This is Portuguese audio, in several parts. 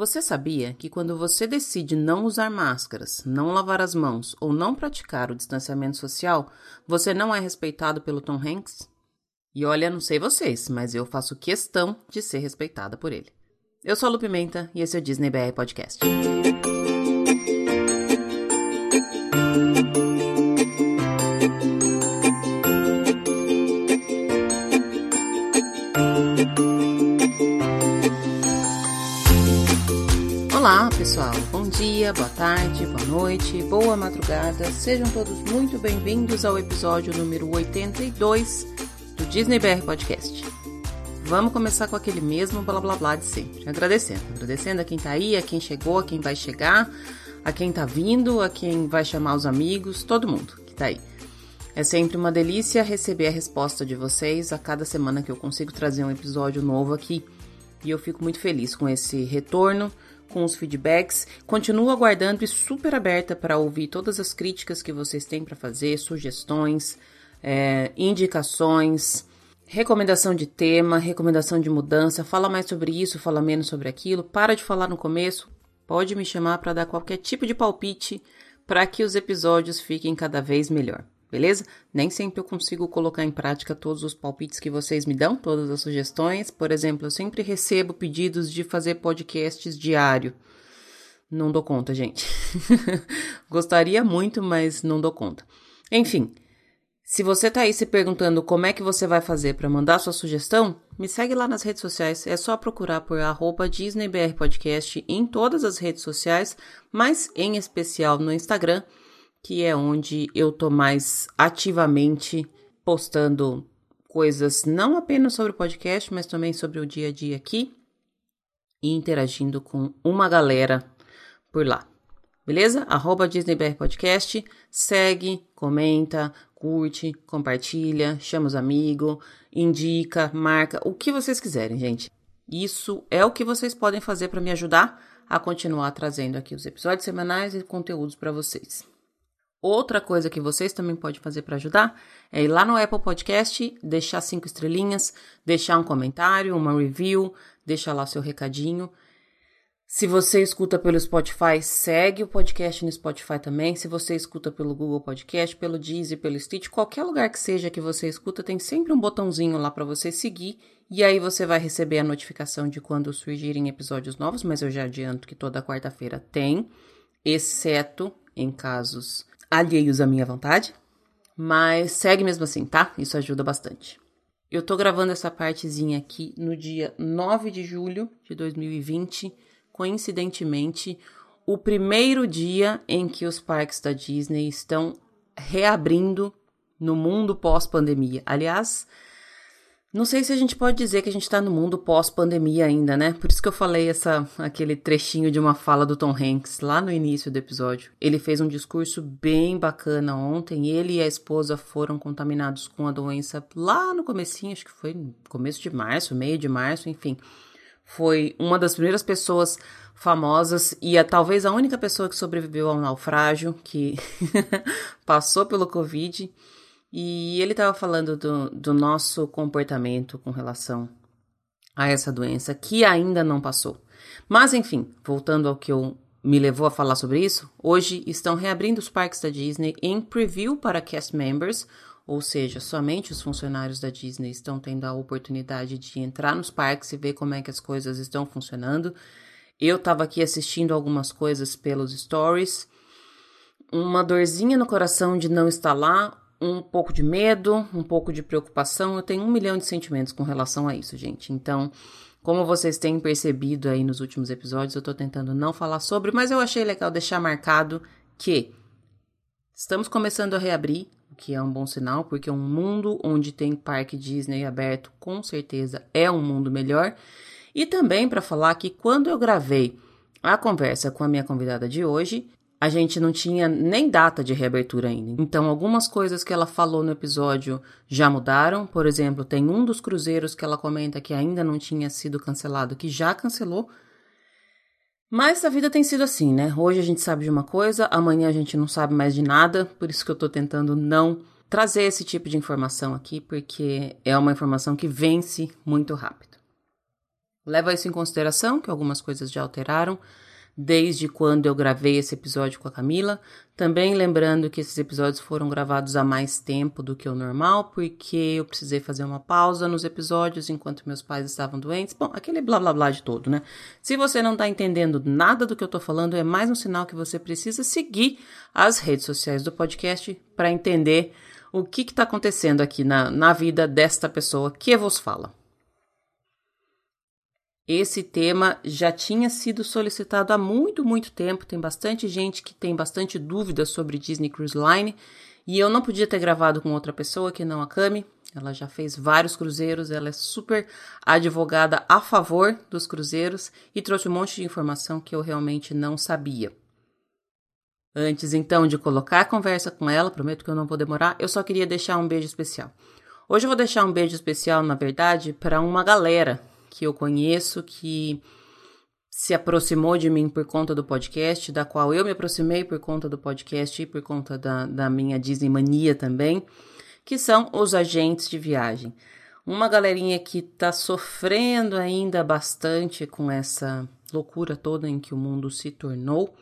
Você sabia que quando você decide não usar máscaras, não lavar as mãos ou não praticar o distanciamento social, você não é respeitado pelo Tom Hanks? E olha, não sei vocês, mas eu faço questão de ser respeitada por ele. Eu sou a Lu Pimenta e esse é o Disney BR Podcast. Olá, pessoal. Bom dia, boa tarde, boa noite, boa madrugada. Sejam todos muito bem-vindos ao episódio número 82 do Disney BR Podcast. Vamos começar com aquele mesmo blá blá blá de sempre. Agradecendo. Agradecendo a quem tá aí, a quem chegou, a quem vai chegar, a quem tá vindo, a quem vai chamar os amigos, todo mundo que tá aí. É sempre uma delícia receber a resposta de vocês a cada semana que eu consigo trazer um episódio novo aqui. E eu fico muito feliz com esse retorno com os feedbacks. Continuo aguardando e super aberta para ouvir todas as críticas que vocês têm para fazer, sugestões, é, indicações, recomendação de tema, recomendação de mudança. Fala mais sobre isso, fala menos sobre aquilo. Para de falar no começo. Pode me chamar para dar qualquer tipo de palpite para que os episódios fiquem cada vez melhor beleza? Nem sempre eu consigo colocar em prática todos os palpites que vocês me dão, todas as sugestões. Por exemplo, eu sempre recebo pedidos de fazer podcasts diário. Não dou conta, gente. Gostaria muito, mas não dou conta. Enfim, se você tá aí se perguntando como é que você vai fazer para mandar sua sugestão, me segue lá nas redes sociais. É só procurar por arroba DisneyBRPodcast em todas as redes sociais, mas em especial no Instagram que é onde eu tô mais ativamente postando coisas não apenas sobre o podcast, mas também sobre o dia a dia aqui e interagindo com uma galera por lá. Beleza? Arroba DisneyBR Podcast, segue, comenta, curte, compartilha, chama os amigos, indica, marca, o que vocês quiserem, gente. Isso é o que vocês podem fazer para me ajudar a continuar trazendo aqui os episódios semanais e conteúdos para vocês. Outra coisa que vocês também podem fazer para ajudar é ir lá no Apple Podcast, deixar cinco estrelinhas, deixar um comentário, uma review, deixar lá seu recadinho. Se você escuta pelo Spotify, segue o podcast no Spotify também. Se você escuta pelo Google Podcast, pelo Deezer, pelo Stitch, qualquer lugar que seja que você escuta, tem sempre um botãozinho lá para você seguir e aí você vai receber a notificação de quando surgirem episódios novos, mas eu já adianto que toda quarta-feira tem, exceto em casos alheios à minha vontade, mas segue mesmo assim, tá? Isso ajuda bastante. Eu tô gravando essa partezinha aqui no dia 9 de julho de 2020, coincidentemente, o primeiro dia em que os parques da Disney estão reabrindo no mundo pós-pandemia. Aliás, não sei se a gente pode dizer que a gente está no mundo pós-pandemia ainda, né? Por isso que eu falei essa, aquele trechinho de uma fala do Tom Hanks lá no início do episódio. Ele fez um discurso bem bacana ontem. Ele e a esposa foram contaminados com a doença lá no comecinho, acho que foi começo de março, meio de março, enfim. Foi uma das primeiras pessoas famosas e a, talvez a única pessoa que sobreviveu ao naufrágio, que passou pelo Covid. E ele estava falando do, do nosso comportamento com relação a essa doença que ainda não passou. Mas enfim, voltando ao que eu me levou a falar sobre isso, hoje estão reabrindo os parques da Disney em preview para cast members, ou seja, somente os funcionários da Disney estão tendo a oportunidade de entrar nos parques e ver como é que as coisas estão funcionando. Eu estava aqui assistindo algumas coisas pelos stories, uma dorzinha no coração de não estar lá, um pouco de medo, um pouco de preocupação. Eu tenho um milhão de sentimentos com relação a isso, gente. Então, como vocês têm percebido aí nos últimos episódios, eu tô tentando não falar sobre, mas eu achei legal deixar marcado que estamos começando a reabrir, o que é um bom sinal, porque um mundo onde tem parque Disney aberto, com certeza é um mundo melhor. E também para falar que quando eu gravei a conversa com a minha convidada de hoje, a gente não tinha nem data de reabertura ainda. Então, algumas coisas que ela falou no episódio já mudaram. Por exemplo, tem um dos cruzeiros que ela comenta que ainda não tinha sido cancelado, que já cancelou. Mas a vida tem sido assim, né? Hoje a gente sabe de uma coisa, amanhã a gente não sabe mais de nada, por isso que eu tô tentando não trazer esse tipo de informação aqui, porque é uma informação que vence muito rápido. Leva isso em consideração, que algumas coisas já alteraram, desde quando eu gravei esse episódio com a Camila. Também lembrando que esses episódios foram gravados há mais tempo do que o normal, porque eu precisei fazer uma pausa nos episódios enquanto meus pais estavam doentes. Bom, aquele blá blá blá de todo, né? Se você não tá entendendo nada do que eu tô falando, é mais um sinal que você precisa seguir as redes sociais do podcast para entender o que está acontecendo aqui na, na vida desta pessoa que vos fala. Esse tema já tinha sido solicitado há muito, muito tempo. Tem bastante gente que tem bastante dúvidas sobre Disney Cruise Line. E eu não podia ter gravado com outra pessoa que não a Cami. Ela já fez vários cruzeiros, ela é super advogada a favor dos cruzeiros e trouxe um monte de informação que eu realmente não sabia. Antes então de colocar a conversa com ela, prometo que eu não vou demorar, eu só queria deixar um beijo especial. Hoje eu vou deixar um beijo especial, na verdade, para uma galera que eu conheço que se aproximou de mim por conta do podcast, da qual eu me aproximei por conta do podcast e por conta da, da minha Disney mania também, que são os agentes de viagem. Uma galerinha que tá sofrendo ainda bastante com essa loucura toda em que o mundo se tornou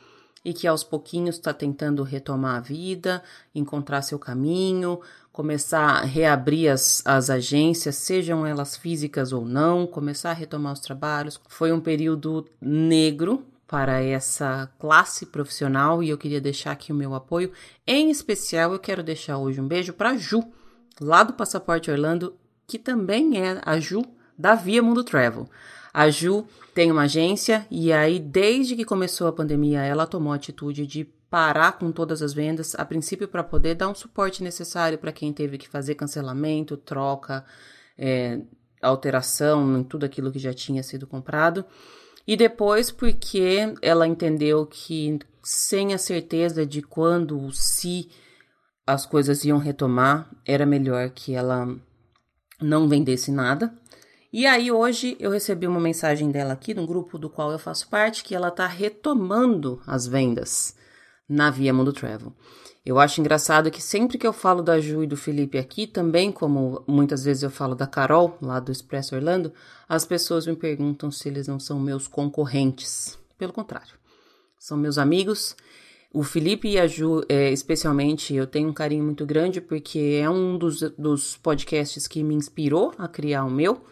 e que aos pouquinhos está tentando retomar a vida, encontrar seu caminho, começar a reabrir as, as agências, sejam elas físicas ou não, começar a retomar os trabalhos. Foi um período negro para essa classe profissional e eu queria deixar aqui o meu apoio. Em especial, eu quero deixar hoje um beijo para Ju, lá do Passaporte Orlando, que também é a Ju da Via Mundo Travel. A Ju tem uma agência e aí, desde que começou a pandemia, ela tomou a atitude de parar com todas as vendas, a princípio para poder dar um suporte necessário para quem teve que fazer cancelamento, troca, é, alteração em tudo aquilo que já tinha sido comprado. E depois porque ela entendeu que sem a certeza de quando, se as coisas iam retomar, era melhor que ela não vendesse nada. E aí hoje eu recebi uma mensagem dela aqui no grupo do qual eu faço parte que ela está retomando as vendas na Via Mundo Travel. Eu acho engraçado que sempre que eu falo da Ju e do Felipe aqui, também como muitas vezes eu falo da Carol, lá do Expresso Orlando, as pessoas me perguntam se eles não são meus concorrentes. Pelo contrário, são meus amigos. O Felipe e a Ju, é, especialmente, eu tenho um carinho muito grande porque é um dos, dos podcasts que me inspirou a criar o meu.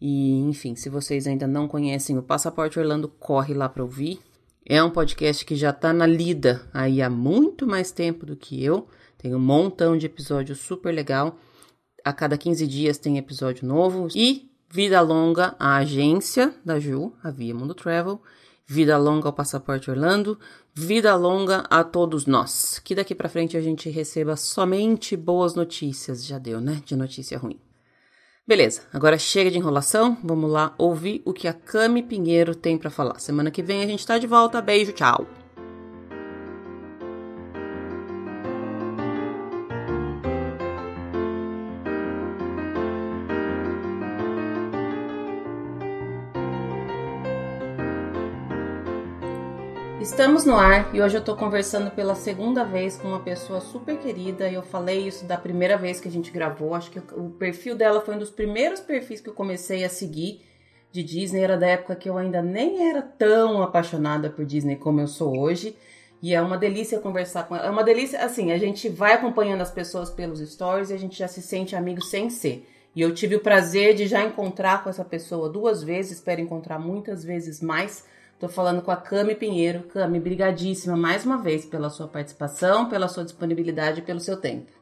E, enfim, se vocês ainda não conhecem o Passaporte Orlando, corre lá para ouvir. É um podcast que já está na lida aí há muito mais tempo do que eu. Tem um montão de episódios super legal. A cada 15 dias tem episódio novo. E vida longa à agência da Ju, a Via Mundo Travel. Vida longa ao Passaporte Orlando. Vida longa a todos nós. Que daqui para frente a gente receba somente boas notícias. Já deu, né? De notícia ruim. Beleza, agora chega de enrolação, vamos lá ouvir o que a Cami Pinheiro tem para falar. Semana que vem a gente tá de volta. Beijo, tchau. Estamos no ar e hoje eu tô conversando pela segunda vez com uma pessoa super querida. Eu falei isso da primeira vez que a gente gravou. Acho que o perfil dela foi um dos primeiros perfis que eu comecei a seguir de Disney. Era da época que eu ainda nem era tão apaixonada por Disney como eu sou hoje. E é uma delícia conversar com ela. É uma delícia, assim, a gente vai acompanhando as pessoas pelos stories e a gente já se sente amigo sem ser. E eu tive o prazer de já encontrar com essa pessoa duas vezes, espero encontrar muitas vezes mais Tô falando com a Cami Pinheiro. Cami, brigadíssima mais uma vez pela sua participação, pela sua disponibilidade e pelo seu tempo.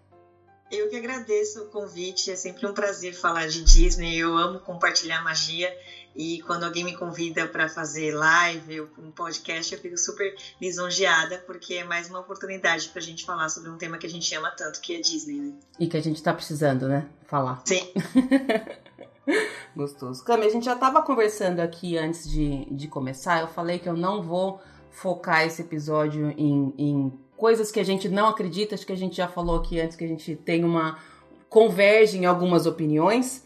Eu que agradeço o convite, é sempre um prazer falar de Disney. Eu amo compartilhar magia e quando alguém me convida para fazer live ou um podcast, eu fico super lisonjeada, porque é mais uma oportunidade para a gente falar sobre um tema que a gente ama tanto, que é Disney, né? E que a gente está precisando, né? Falar. Sim. Gostoso. Cami, a gente já estava conversando aqui antes de, de começar. Eu falei que eu não vou focar esse episódio em, em coisas que a gente não acredita. Acho que a gente já falou aqui antes que a gente tem uma. converge em algumas opiniões.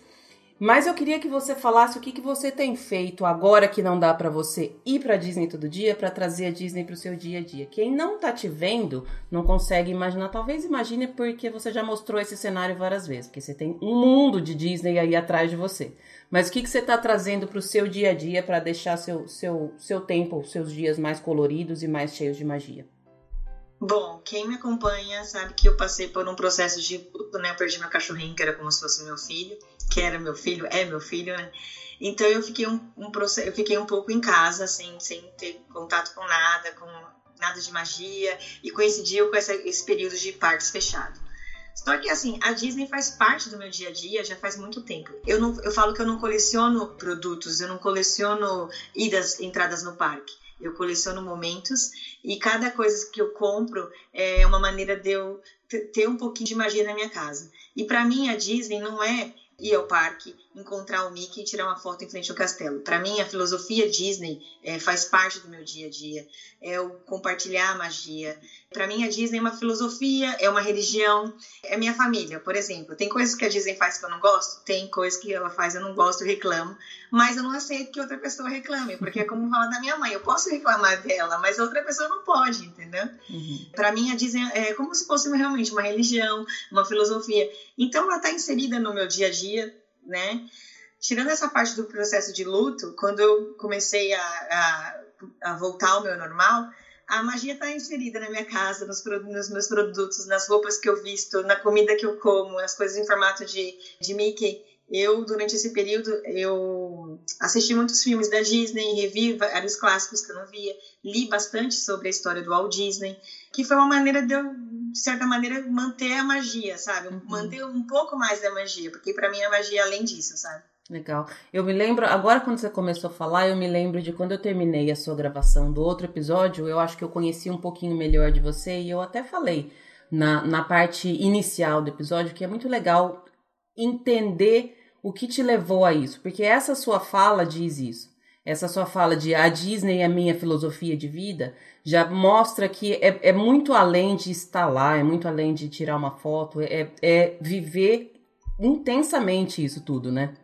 Mas eu queria que você falasse o que, que você tem feito agora que não dá para você ir para Disney todo dia para trazer a Disney para o seu dia a dia. Quem não tá te vendo não consegue imaginar. Talvez imagine porque você já mostrou esse cenário várias vezes, porque você tem um mundo de Disney aí atrás de você. Mas o que, que você está trazendo para o seu dia a dia para deixar seu, seu, seu tempo, seus dias mais coloridos e mais cheios de magia? Bom, quem me acompanha sabe que eu passei por um processo de luto, né? Eu perdi meu cachorrinho, que era como se fosse meu filho, que era meu filho, é meu filho, né? Então eu fiquei um, um eu fiquei um pouco em casa, assim, sem ter contato com nada, com nada de magia, e coincidiu com essa, esse período de parques fechados. Só que assim, a Disney faz parte do meu dia a dia já faz muito tempo. Eu, não, eu falo que eu não coleciono produtos, eu não coleciono idas, entradas no parque. Eu coleciono momentos e cada coisa que eu compro é uma maneira de eu ter um pouquinho de magia na minha casa. E para mim a Disney não é ir ao parque, encontrar o Mickey e tirar uma foto em frente ao castelo. Para mim, a filosofia Disney é, faz parte do meu dia a dia. É o compartilhar a magia. Para mim, a Disney é uma filosofia, é uma religião, é minha família. Por exemplo, tem coisas que a Disney faz que eu não gosto, tem coisas que ela faz eu não gosto, eu reclamo, mas eu não aceito que outra pessoa reclame, porque é como falar da minha mãe, eu posso reclamar dela, mas outra pessoa não pode, entendeu? Uhum. Para mim, a Disney é como se fosse realmente uma religião, uma filosofia. Então, ela está inserida no meu dia a dia né? Tirando essa parte do processo de luto, quando eu comecei a, a, a voltar ao meu normal, a magia está inserida na minha casa, nos, nos, meus produtos, nas roupas que eu visto, na comida que eu como, nas coisas em formato de, de Mickey. Eu, durante esse período, eu assisti muitos filmes da Disney, revi vários clássicos que eu não via, li bastante sobre a história do Walt Disney, que foi uma maneira de eu, de certa maneira, manter a magia, sabe? Uhum. Manter um pouco mais da magia, porque para mim a magia é além disso, sabe? Legal. Eu me lembro, agora quando você começou a falar, eu me lembro de quando eu terminei a sua gravação do outro episódio, eu acho que eu conheci um pouquinho melhor de você e eu até falei na, na parte inicial do episódio que é muito legal entender o que te levou a isso, porque essa sua fala diz isso. Essa sua fala de a Disney é a minha filosofia de vida já mostra que é, é muito além de estar lá, é muito além de tirar uma foto, é, é viver intensamente isso tudo, né?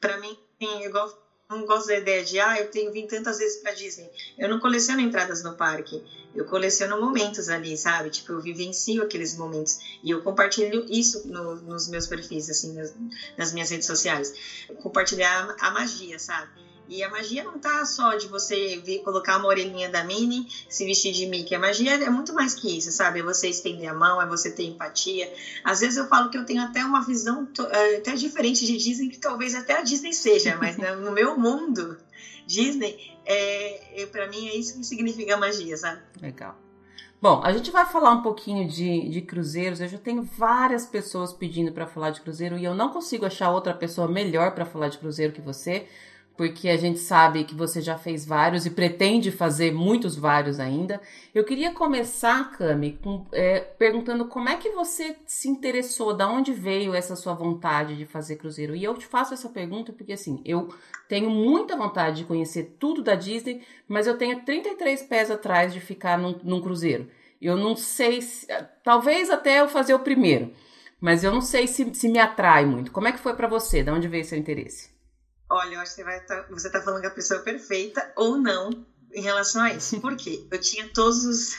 Para mim, eu gosto não gosto da ideia de, ah, eu tenho vindo tantas vezes para Disney. Eu não coleciono entradas no parque, eu coleciono momentos ali, sabe? Tipo, eu vivencio aqueles momentos e eu compartilho isso no, nos meus perfis, assim, nas, nas minhas redes sociais. Compartilhar a magia, sabe? E a magia não tá só de você vir, colocar uma orelhinha da Minnie, se vestir de Mickey. A magia é muito mais que isso, sabe? É você estender a mão, é você ter empatia. Às vezes eu falo que eu tenho até uma visão é, até diferente de Disney, que talvez até a Disney seja, mas no meu mundo, Disney, é para mim é isso que significa magia, sabe? Legal. Bom, a gente vai falar um pouquinho de, de cruzeiros. Eu já tenho várias pessoas pedindo para falar de cruzeiro e eu não consigo achar outra pessoa melhor para falar de cruzeiro que você porque a gente sabe que você já fez vários e pretende fazer muitos vários ainda. Eu queria começar, Cami, com, é, perguntando como é que você se interessou, da onde veio essa sua vontade de fazer cruzeiro? E eu te faço essa pergunta porque, assim, eu tenho muita vontade de conhecer tudo da Disney, mas eu tenho 33 pés atrás de ficar num, num cruzeiro. Eu não sei se. Talvez até eu fazer o primeiro, mas eu não sei se, se me atrai muito. Como é que foi para você? Da onde veio seu interesse? Olha, eu acho que você, vai tá, falando com a pessoa perfeita ou não em relação a isso. Por quê? Eu tinha todos os,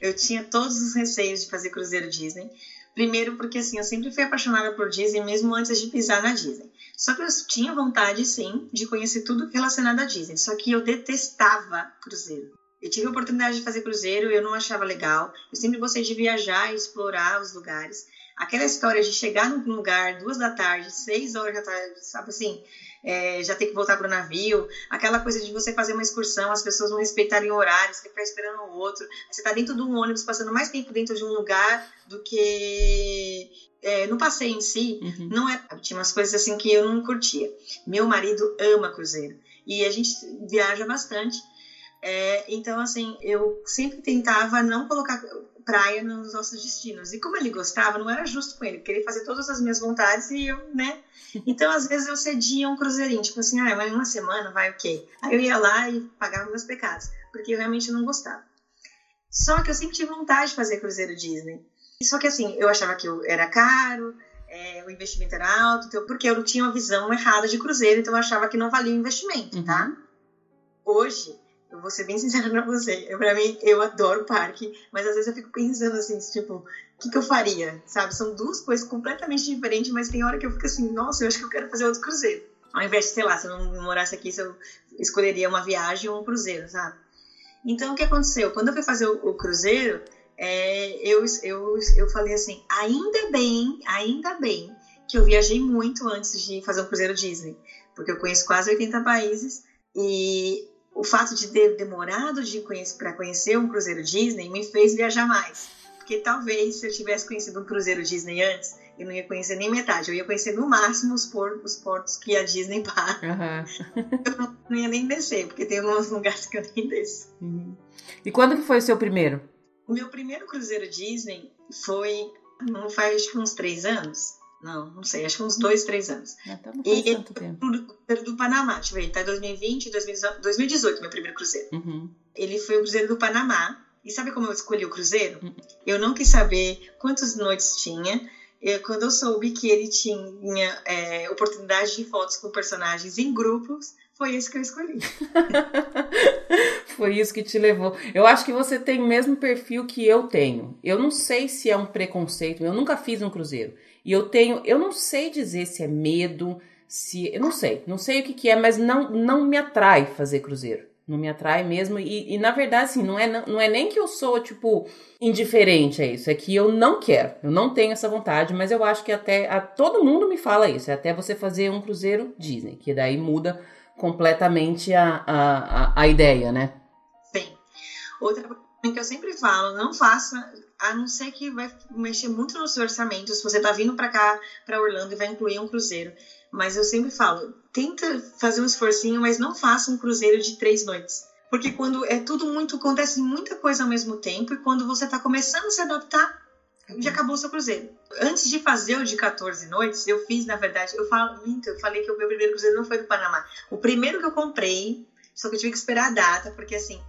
eu tinha todos os receios de fazer cruzeiro Disney. Primeiro porque assim, eu sempre fui apaixonada por Disney mesmo antes de pisar na Disney. Só que eu tinha vontade sim de conhecer tudo relacionado à Disney, só que eu detestava cruzeiro. Eu tive a oportunidade de fazer cruzeiro, eu não achava legal. Eu sempre gostei de viajar e explorar os lugares. Aquela história de chegar num lugar duas da tarde, seis horas da tarde, sabe assim, é, já ter que voltar para o navio, aquela coisa de você fazer uma excursão, as pessoas não respeitarem horários, que ficar esperando o outro, você está dentro de um ônibus, passando mais tempo dentro de um lugar do que é, no passeio em si, uhum. não é. Tinha umas coisas assim que eu não curtia. Meu marido ama cruzeiro e a gente viaja bastante. É, então, assim, eu sempre tentava não colocar praia nos nossos destinos. E como ele gostava, não era justo com ele, porque ele fazia todas as minhas vontades e eu, né? Então, às vezes, eu cedia um cruzeirinho, tipo assim, ah, vai uma semana, vai o okay. quê? Aí eu ia lá e pagava meus pecados, porque eu realmente não gostava. Só que eu sempre tive vontade de fazer cruzeiro Disney. Só que assim, eu achava que eu era caro, é, o investimento era alto, então, porque eu tinha uma visão errada de cruzeiro, então eu achava que não valia o investimento, tá? Uhum. Hoje, eu vou ser bem sincera pra você. Eu, pra mim, eu adoro parque, mas às vezes eu fico pensando assim, tipo, o que, que eu faria? Sabe? São duas coisas completamente diferentes, mas tem hora que eu fico assim, nossa, eu acho que eu quero fazer outro cruzeiro. Ao invés de, sei lá, se eu não morasse aqui, eu escolheria uma viagem ou um cruzeiro, sabe? Então, o que aconteceu? Quando eu fui fazer o, o cruzeiro, é, eu, eu, eu falei assim, ainda bem, ainda bem que eu viajei muito antes de fazer um cruzeiro Disney, porque eu conheço quase 80 países e o fato de ter demorado de conhecer, para conhecer um cruzeiro Disney me fez viajar mais. Porque talvez se eu tivesse conhecido um cruzeiro Disney antes, eu não ia conhecer nem metade. Eu ia conhecer no máximo os, portos, os portos que a Disney para. Uhum. eu não ia nem descer, porque tem alguns lugares que eu nem desço. Uhum. E quando que foi o seu primeiro? O meu primeiro cruzeiro Disney foi, não faz uns três anos. Não, não sei, acho que uns dois, três anos. Tá, não faz e tanto tempo. Cruzeiro do Panamá, deixa eu ver, tá 2020, 2018, meu primeiro cruzeiro. Uhum. Ele foi o Cruzeiro do Panamá. E sabe como eu escolhi o cruzeiro? Uhum. Eu não quis saber quantas noites tinha. Eu, quando eu soube que ele tinha é, oportunidade de fotos com personagens em grupos, foi esse que eu escolhi. foi isso que te levou. Eu acho que você tem o mesmo perfil que eu tenho. Eu não sei se é um preconceito, eu nunca fiz um cruzeiro. E eu tenho, eu não sei dizer se é medo, se. Eu não sei, não sei o que, que é, mas não, não me atrai fazer cruzeiro. Não me atrai mesmo. E, e na verdade, assim, não é, não é nem que eu sou, tipo, indiferente a isso. É que eu não quero. Eu não tenho essa vontade, mas eu acho que até. A, todo mundo me fala isso. É até você fazer um cruzeiro Disney, que daí muda completamente a, a, a, ideia, né? Sim. Outra coisa que eu sempre falo, não faça a não ser que vai mexer muito no seu orçamento, se você tá vindo para cá, para Orlando e vai incluir um cruzeiro. Mas eu sempre falo, tenta fazer um esforcinho, mas não faça um cruzeiro de três noites. Porque quando é tudo muito, acontece muita coisa ao mesmo tempo, e quando você tá começando a se adaptar, já acabou o seu cruzeiro. Antes de fazer o de 14 noites, eu fiz, na verdade, eu falo muito, eu falei que o meu primeiro cruzeiro não foi do Panamá. O primeiro que eu comprei, só que eu tive que esperar a data, porque assim,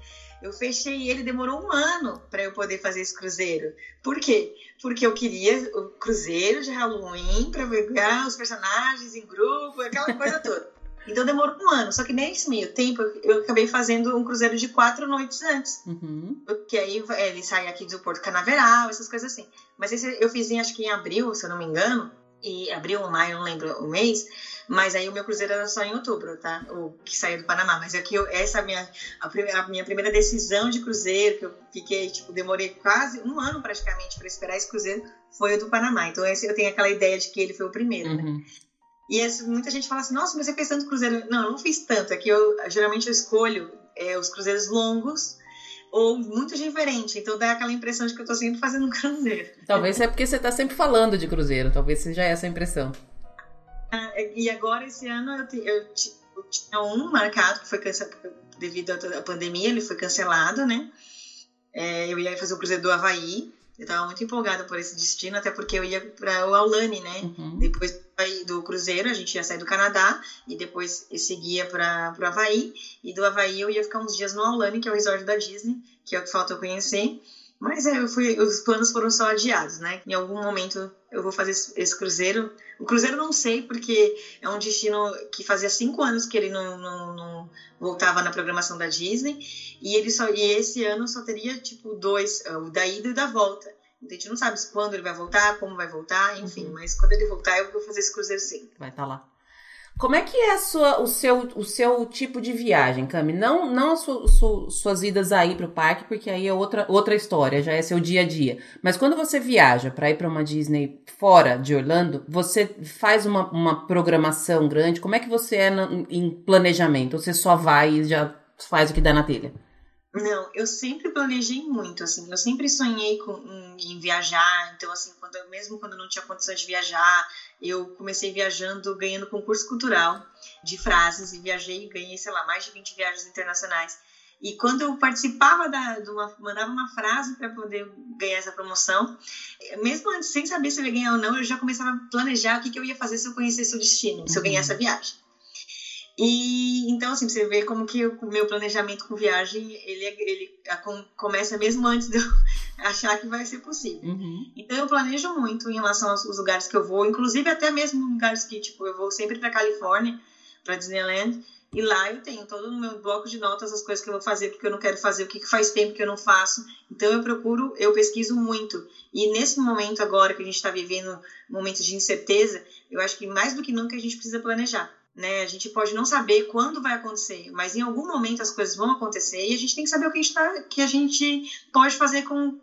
eu fechei ele, demorou um ano para eu poder fazer esse cruzeiro. Por quê? Porque eu queria o cruzeiro de Halloween para ver os personagens em grupo, aquela coisa toda. Então demorou um ano. Só que nesse meio tempo eu acabei fazendo um cruzeiro de quatro noites antes. Uhum. Porque aí ele sai aqui do Porto Canaveral, essas coisas assim. Mas esse eu fiz em, acho que em abril, se eu não me engano. E abril ou maio, não lembro o mês. Mas aí o meu cruzeiro era só em outubro, tá? O que saiu do Panamá. Mas aqui eu, essa é a minha, a, a, minha primeira decisão de cruzeiro, que eu fiquei, tipo, demorei quase um ano praticamente para esperar esse cruzeiro, foi o do Panamá. Então esse, eu tenho aquela ideia de que ele foi o primeiro, né? uhum. né? E esse, muita gente fala assim, nossa, mas você fez tanto cruzeiro. Não, eu não fiz tanto. É que eu geralmente eu escolho é, os cruzeiros longos ou muito diferente. Então dá aquela impressão de que eu tô sempre fazendo um cruzeiro. Talvez é porque você tá sempre falando de cruzeiro. Talvez seja essa a impressão. É, e agora, esse ano, eu, eu, eu tinha um marcado que foi cancelado devido à pandemia, ele foi cancelado, né? É, eu ia fazer o Cruzeiro do Havaí. Eu estava muito empolgada por esse destino, até porque eu ia para o Aulane, né? Uhum. Depois do Cruzeiro, a gente ia sair do Canadá e depois seguia para o Havaí. E do Havaí eu ia ficar uns dias no Aulane, que é o resort da Disney, que é o que falta eu conhecer. Mas é, eu fui, os planos foram só adiados, né? Em algum momento eu vou fazer esse cruzeiro. O cruzeiro não sei, porque é um destino que fazia cinco anos que ele não, não, não voltava na programação da Disney. E ele só e esse ano só teria, tipo, dois, o da ida e da volta. A gente não sabe quando ele vai voltar, como vai voltar, enfim. Uhum. Mas quando ele voltar, eu vou fazer esse cruzeiro sim. Vai estar tá lá. Como é que é sua, o, seu, o seu tipo de viagem, Cami? Não, não su, su, suas idas aí para o parque, porque aí é outra, outra história, já é seu dia a dia. Mas quando você viaja para ir para uma Disney fora de Orlando, você faz uma, uma programação grande? Como é que você é no, em planejamento? Ou você só vai e já faz o que dá na telha? Não, eu sempre planejei muito, assim, eu sempre sonhei com, em, em viajar, então, assim, quando, mesmo quando eu não tinha condições de viajar, eu comecei viajando, ganhando concurso cultural de frases, e viajei e ganhei, sei lá, mais de 20 viagens internacionais. E quando eu participava da, de uma, mandava uma frase para poder ganhar essa promoção, mesmo sem saber se eu ia ganhar ou não, eu já começava a planejar o que, que eu ia fazer se eu conhecesse o destino, se eu ganhasse a viagem. E então, assim, você vê como que o meu planejamento com viagem, ele, ele começa mesmo antes de eu achar que vai ser possível. Uhum. Então, eu planejo muito em relação aos lugares que eu vou, inclusive até mesmo lugares que, tipo, eu vou sempre para Califórnia, para Disneyland, e lá eu tenho todo no meu bloco de notas as coisas que eu vou fazer, porque eu não quero fazer, o que faz tempo que eu não faço. Então eu procuro, eu pesquiso muito. E nesse momento agora que a gente está vivendo momentos de incerteza, eu acho que mais do que nunca a gente precisa planejar né? A gente pode não saber quando vai acontecer, mas em algum momento as coisas vão acontecer e a gente tem que saber o que a gente, tá, que a gente pode fazer com,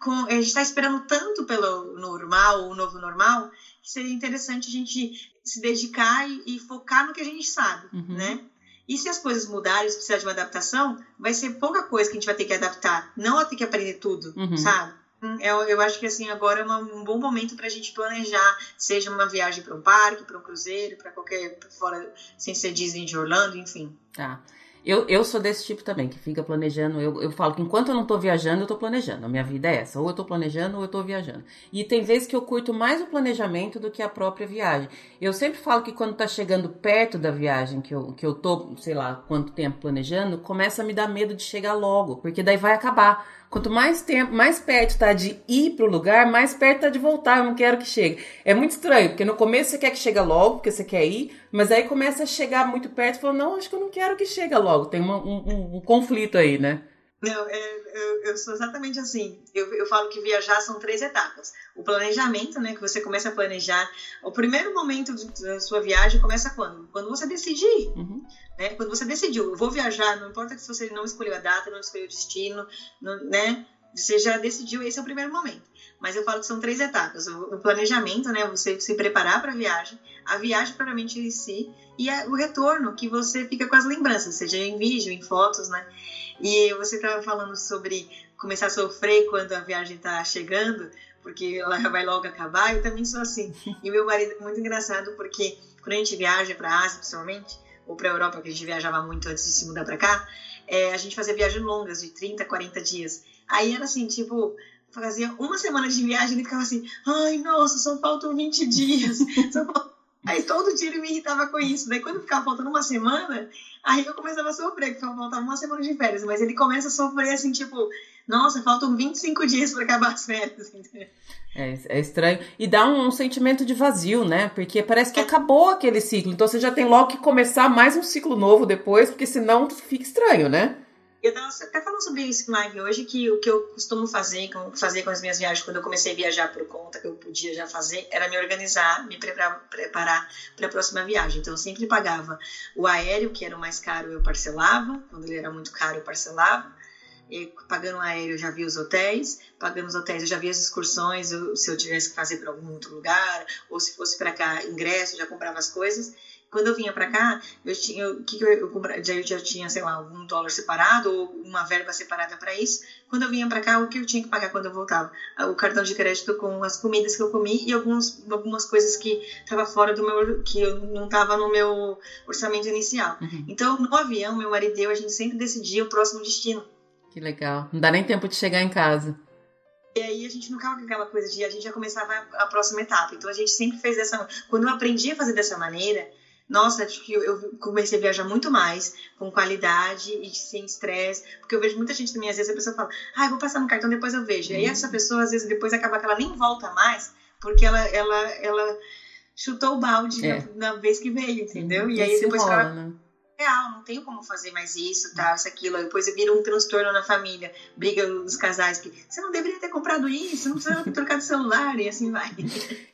com. A gente está esperando tanto pelo normal, o novo normal, que seria interessante a gente se dedicar e, e focar no que a gente sabe, uhum. né? E se as coisas mudarem, se precisar de uma adaptação, vai ser pouca coisa que a gente vai ter que adaptar, não a ter que aprender tudo, uhum. sabe? Eu, eu acho que assim agora é um bom momento para a gente planejar, seja uma viagem para um parque, para um cruzeiro, para qualquer fora, sem ser Disney de Orlando, enfim. Tá. Eu, eu sou desse tipo também, que fica planejando. Eu, eu falo que enquanto eu não tô viajando, eu tô planejando. A minha vida é essa. Ou eu tô planejando ou eu tô viajando. E tem vezes que eu curto mais o planejamento do que a própria viagem. Eu sempre falo que quando tá chegando perto da viagem, que eu, que eu tô, sei lá, quanto tempo planejando, começa a me dar medo de chegar logo. Porque daí vai acabar. Quanto mais tempo, mais perto tá de ir pro lugar, mais perto tá de voltar. Eu não quero que chegue. É muito estranho, porque no começo você quer que chegue logo, porque você quer ir, mas aí começa a chegar muito perto e fala, não, acho que eu não quero que chegue logo. Tem uma, um, um, um conflito aí, né? Não, é, eu, eu, sou exatamente assim. Eu, eu falo que viajar são três etapas. O planejamento, né? Que você começa a planejar. O primeiro momento da sua viagem começa quando? Quando você decidir. Uhum. Né? Quando você decidiu, eu vou viajar, não importa se você não escolheu a data, não escolheu o destino, não, né? Você já decidiu, esse é o primeiro momento. Mas eu falo que são três etapas: o, planejamento, né? Você se preparar para a viagem, a viagem propriamente em si, e a, o retorno, que você fica com as lembranças, seja em vídeo, em fotos, né? E você estava falando sobre começar a sofrer quando a viagem está chegando, porque ela vai logo acabar. Eu também sou assim. E meu marido é muito engraçado, porque quando a gente viaja para a Ásia, principalmente, ou para a Europa, que a gente viajava muito antes de se mudar para cá, é, a gente fazia viagens longas, de 30, 40 dias. Aí era assim, tipo, fazia uma semana de viagem e ficava assim, ai, nossa, só faltam 20 dias. Aí todo dia ele me irritava com isso. Daí quando ficava faltando uma semana, aí eu começava a sofrer, que faltava uma semana de férias. Mas ele começa a sofrer assim, tipo, nossa, faltam 25 dias para acabar as férias. É, é estranho. E dá um, um, sentimento de vazio, né? Porque parece que é. acabou aquele ciclo. Então você já tem logo que começar mais um ciclo novo depois, porque senão fica estranho, né? Eu estava até falando sobre isso live hoje, que o que eu costumo fazer, fazer com as minhas viagens, quando eu comecei a viajar por conta, que eu podia já fazer, era me organizar, me preparar para a próxima viagem. Então, eu sempre pagava o aéreo, que era o mais caro, eu parcelava. Quando ele era muito caro, eu parcelava. E, pagando o aéreo, eu já via os hotéis. Pagando os hotéis, eu já via as excursões, se eu tivesse que fazer para algum outro lugar, ou se fosse para cá, ingresso, já comprava as coisas quando eu vinha para cá, eu tinha, o que, que eu, eu, eu já tinha, sei lá, algum dólar separado ou uma verba separada para isso. Quando eu vinha para cá, o que eu tinha que pagar quando eu voltava? O cartão de crédito com as comidas que eu comi e alguns, algumas coisas que estava fora do meu, que eu não estava no meu orçamento inicial. Uhum. Então, no avião, meu marido e eu, a gente sempre decidia o próximo destino. Que legal. Não dá nem tempo de chegar em casa. E aí a gente não ficava com aquela coisa de a gente já começava a próxima etapa. Então a gente sempre fez dessa. Quando eu aprendi a fazer dessa maneira, nossa, acho que eu comecei a viajar muito mais, com qualidade e sem estresse, porque eu vejo muita gente também, às vezes a pessoa fala, ah, eu vou passar no cartão, depois eu vejo. E aí essa pessoa, às vezes, depois acaba que ela nem volta mais, porque ela, ela, ela chutou o balde é. na, na, vez que veio, entendeu? E, e aí depois rola, ela... Né? Real, não tenho como fazer mais isso, tal, isso, aquilo. Aí depois vira um transtorno na família, briga os casais que você não deveria ter comprado isso, não precisa ter trocado celular e assim vai.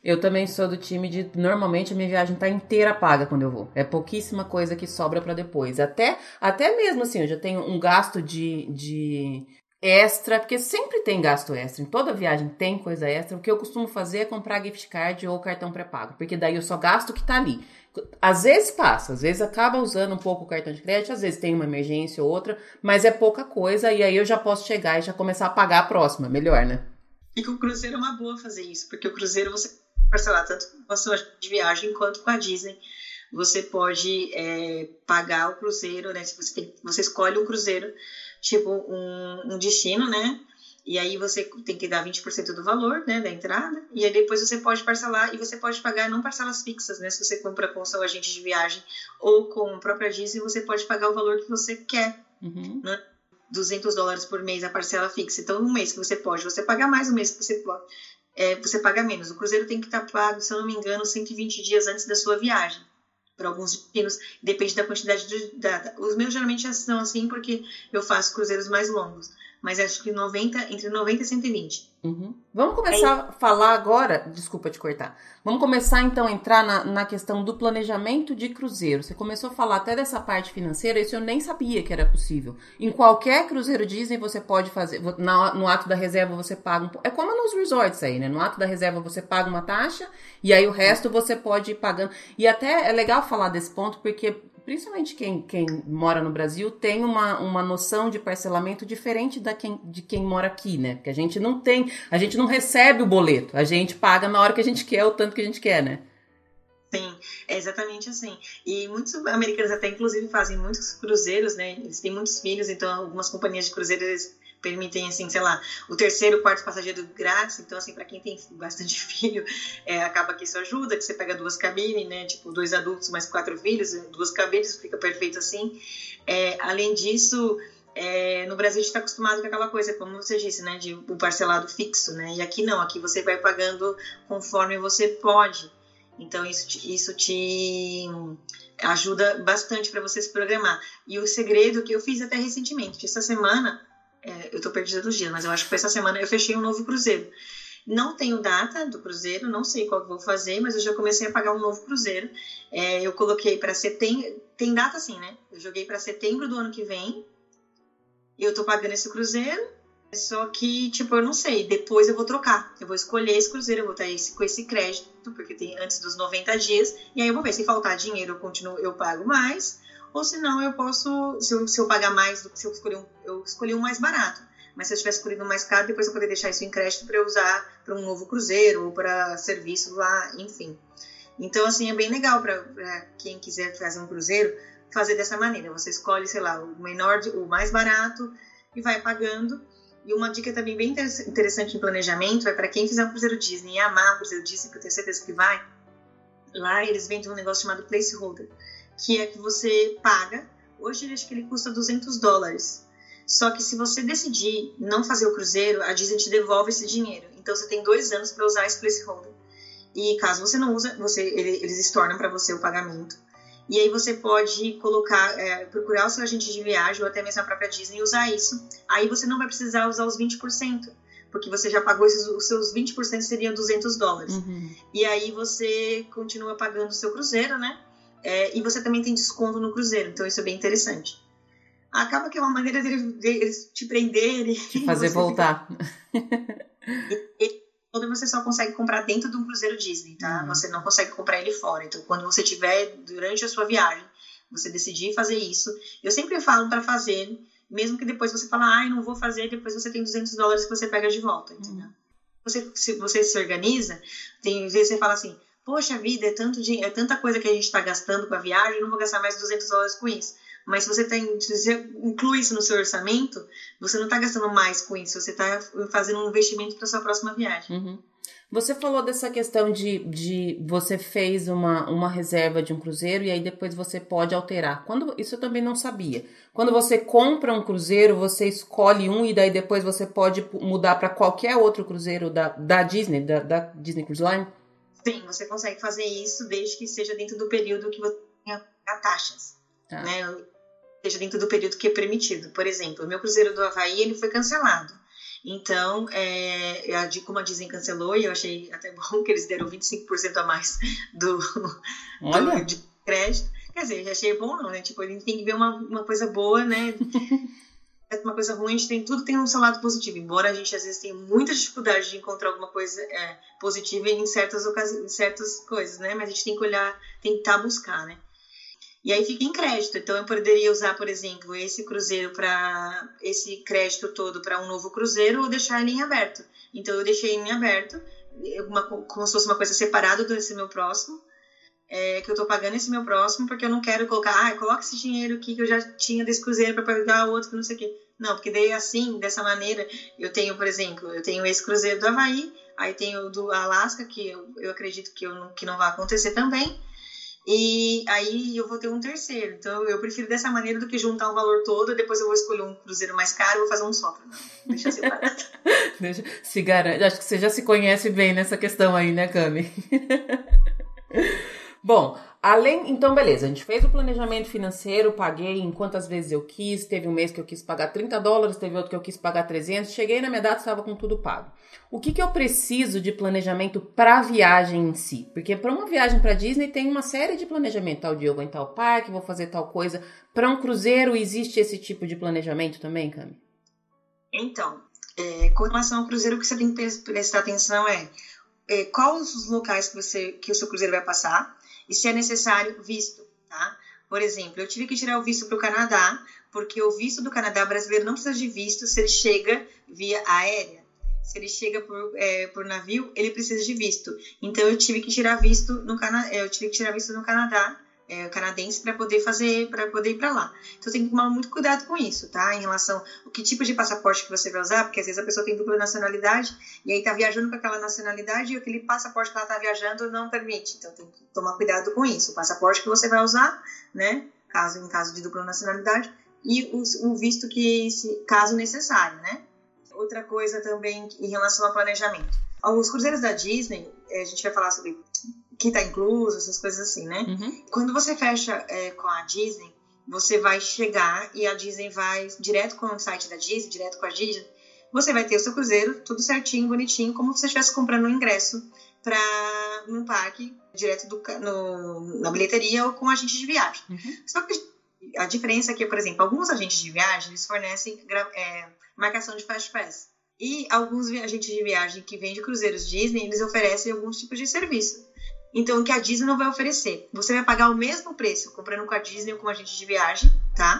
Eu também sou do time de normalmente a minha viagem tá inteira paga quando eu vou. É pouquíssima coisa que sobra para depois. Até até mesmo assim, eu já tenho um gasto de, de extra, porque sempre tem gasto extra. Em toda viagem tem coisa extra. O que eu costumo fazer é comprar gift card ou cartão pré-pago, porque daí eu só gasto o que tá ali. Às vezes passa, às vezes acaba usando um pouco o cartão de crédito, às vezes tem uma emergência ou outra, mas é pouca coisa e aí eu já posso chegar e já começar a pagar a próxima, melhor, né? E com o Cruzeiro é uma boa fazer isso, porque o Cruzeiro você parcelar tanto com a sua de viagem quanto com a Disney. Você pode é, pagar o Cruzeiro, né? Você, você escolhe um Cruzeiro, tipo um, um destino, né? E aí você tem que dar 20% do valor, né, da entrada, e aí depois você pode parcelar e você pode pagar não parcelas fixas, né, se você compra com o seu agente de viagem ou com a própria Disney, você pode pagar o valor que você quer, uhum. né? 200 dólares por mês a parcela fixa. Então, um mês que você pode, você paga mais, um mês que você pode, é, você paga menos. O cruzeiro tem que estar pago, se eu não me engano, 120 dias antes da sua viagem para alguns destinos, depende da quantidade de data. Os meus geralmente são assim porque eu faço cruzeiros mais longos mas acho que 90, entre 90 e 120. Uhum. Vamos começar a falar agora, desculpa te cortar. Vamos começar então a entrar na, na questão do planejamento de cruzeiro. Você começou a falar até dessa parte financeira, isso eu nem sabia que era possível. Em qualquer cruzeiro Disney você pode fazer, no, no ato da reserva você paga um É como nos resorts aí, né? No ato da reserva você paga uma taxa e aí o resto você pode ir pagando. E até é legal falar desse ponto porque principalmente quem, quem mora no Brasil, tem uma, uma noção de parcelamento diferente da quem, de quem mora aqui, né? Porque a gente não tem, a gente não recebe o boleto, a gente paga na hora que a gente quer, o tanto que a gente quer, né? Sim, é exatamente assim. E muitos americanos até, inclusive, fazem muitos cruzeiros, né? Eles têm muitos filhos, então algumas companhias de cruzeiros permitem, assim, sei lá, o terceiro, quarto passageiro grátis. Então, assim, para quem tem bastante filho, é, acaba que isso ajuda, que você pega duas cabines, né? Tipo, dois adultos mais quatro filhos, duas cabines, fica perfeito assim. É, além disso, é, no Brasil a gente está acostumado com aquela coisa, como você disse, né? De um parcelado fixo, né? E aqui não, aqui você vai pagando conforme você pode. Então, isso, isso te ajuda bastante para você se programar. E o segredo que eu fiz até recentemente, essa semana, é, eu tô perdida dos dias, mas eu acho que foi essa semana eu fechei um novo cruzeiro. Não tenho data do cruzeiro, não sei qual que vou fazer, mas eu já comecei a pagar um novo cruzeiro. É, eu coloquei para setembro, tem data assim, né? Eu joguei para setembro do ano que vem. Eu tô pagando esse cruzeiro. Só que, tipo, eu não sei. Depois eu vou trocar. Eu vou escolher esse cruzeiro, eu vou estar esse, com esse crédito, porque tem antes dos 90 dias. E aí eu vou ver se faltar dinheiro, eu continuo, eu pago mais ou senão eu posso, se eu, se eu pagar mais do que se eu escolher um, eu escolhi um mais barato. Mas se eu tivesse escolhido um mais caro, depois eu poder deixar isso em crédito para usar para um novo cruzeiro ou para serviço lá, enfim. Então, assim, é bem legal para quem quiser fazer um cruzeiro fazer dessa maneira. Você escolhe, sei lá, o menor, o mais barato e vai pagando. E uma dica também bem interessante em planejamento é para quem fizer um cruzeiro Disney e amar o cruzeiro Disney, que eu tenho certeza que vai, lá eles vendem um negócio chamado placeholder que é que você paga. Hoje acho que ele custa 200 dólares. Só que se você decidir não fazer o cruzeiro, a Disney te devolve esse dinheiro. Então você tem dois anos para usar esse placeholder. E caso você não usa, você, eles estornam para você o pagamento. E aí você pode colocar, é, procurar o seu agente de viagem ou até mesmo a própria Disney e usar isso. Aí você não vai precisar usar os 20%, porque você já pagou esses, os seus 20% seriam 200 dólares. Uhum. E aí você continua pagando o seu cruzeiro, né? É, e você também tem desconto no cruzeiro, então isso é bem interessante. Acaba que é uma maneira deles te prenderem. Te fazer voltar. e, quando você só consegue comprar dentro de um cruzeiro Disney, tá? Uhum. Você não consegue comprar ele fora. Então, quando você tiver durante a sua viagem, você decidir fazer isso, eu sempre falo para fazer, mesmo que depois você fala, ai, não vou fazer, depois você tem 200 dólares que você pega de volta, entendeu? Uhum. Você, se você se organiza, tem vezes você fala assim, poxa vida, é, tanto é tanta coisa que a gente está gastando com a viagem, não vou gastar mais 200 dólares com isso. Mas se você, tem, se você inclui isso no seu orçamento, você não está gastando mais com isso, você está fazendo um investimento para sua próxima viagem. Uhum. Você falou dessa questão de, de você fez uma, uma reserva de um cruzeiro e aí depois você pode alterar. Quando Isso eu também não sabia. Quando você compra um cruzeiro, você escolhe um e daí depois você pode mudar para qualquer outro cruzeiro da, da Disney, da, da Disney Cruise Line? Sim, você consegue fazer isso desde que seja dentro do período que você tenha taxas, tá. né? Seja dentro do período que é permitido. Por exemplo, o meu cruzeiro do Havaí ele foi cancelado. Então, é, como a Disney cancelou, e eu achei até bom que eles deram 25% a mais do, do de crédito. Quer dizer, achei bom não, né? Tipo, a gente tem que ver uma, uma coisa boa, né? uma coisa ruim, a gente tem tudo tem um seu lado positivo. Embora a gente às vezes tenha muita dificuldade de encontrar alguma coisa é, positiva em certas ocasiões, em certas coisas, né? Mas a gente tem que olhar, tentar buscar, né? E aí fica em crédito. Então eu poderia usar, por exemplo, esse cruzeiro para esse crédito todo para um novo cruzeiro ou deixar ele em aberto. Então eu deixei em aberto, uma, como se fosse uma coisa separada desse meu próximo é, que eu tô pagando esse meu próximo, porque eu não quero colocar, ah, coloca esse dinheiro aqui que eu já tinha desse cruzeiro para pagar o outro, não sei o quê. Não, porque daí assim, dessa maneira, eu tenho, por exemplo, eu tenho esse cruzeiro do Havaí, aí tenho o do Alasca, que eu, eu acredito que, eu não, que não vai acontecer também, e aí eu vou ter um terceiro. Então eu prefiro dessa maneira do que juntar o valor todo, depois eu vou escolher um cruzeiro mais caro e vou fazer um só. Não, deixa separado. deixa, se garante. Acho que você já se conhece bem nessa questão aí, né, Cami? Bom, além. Então, beleza, a gente fez o planejamento financeiro, paguei em quantas vezes eu quis. Teve um mês que eu quis pagar 30 dólares, teve outro que eu quis pagar 300. Cheguei na minha data, estava com tudo pago. O que, que eu preciso de planejamento para a viagem em si? Porque para uma viagem para Disney tem uma série de planejamento. Tal dia eu vou em tal parque, vou fazer tal coisa. Para um cruzeiro existe esse tipo de planejamento também, Cami? Então, é, com relação ao cruzeiro, o que você tem que prestar atenção é, é quais os locais que, você, que o seu cruzeiro vai passar e se é necessário visto, tá? Por exemplo, eu tive que tirar o visto para o Canadá, porque o visto do Canadá brasileiro não precisa de visto se ele chega via aérea. Se ele chega por, é, por navio, ele precisa de visto. Então eu tive que tirar visto no Canadá, eu tive que tirar visto no Canadá é, canadense para poder fazer, para poder ir para lá. Então tem que tomar muito cuidado com isso, tá? Em relação ao que tipo de passaporte que você vai usar, porque às vezes a pessoa tem dupla nacionalidade e aí tá viajando com aquela nacionalidade e aquele passaporte que ela tá viajando não permite. Então tem que tomar cuidado com isso. O passaporte que você vai usar, né? Caso em caso de dupla nacionalidade e o, o visto que caso necessário, né? Outra coisa também em relação ao planejamento. Os cruzeiros da Disney, a gente vai falar sobre que tá incluso, essas coisas assim, né? Uhum. Quando você fecha é, com a Disney, você vai chegar e a Disney vai direto com o site da Disney, direto com a Disney, você vai ter o seu cruzeiro tudo certinho, bonitinho, como se você estivesse comprando um ingresso para um parque direto do, no, na bilheteria ou com um agente de viagem. Uhum. Só que a diferença é que, por exemplo, alguns agentes de viagem eles fornecem é, marcação de fast pass. E alguns agentes de viagem que vendem cruzeiros Disney, eles oferecem alguns tipos de serviço. Então, o que a Disney não vai oferecer? Você vai pagar o mesmo preço comprando com a Disney ou com a agente de viagem, tá?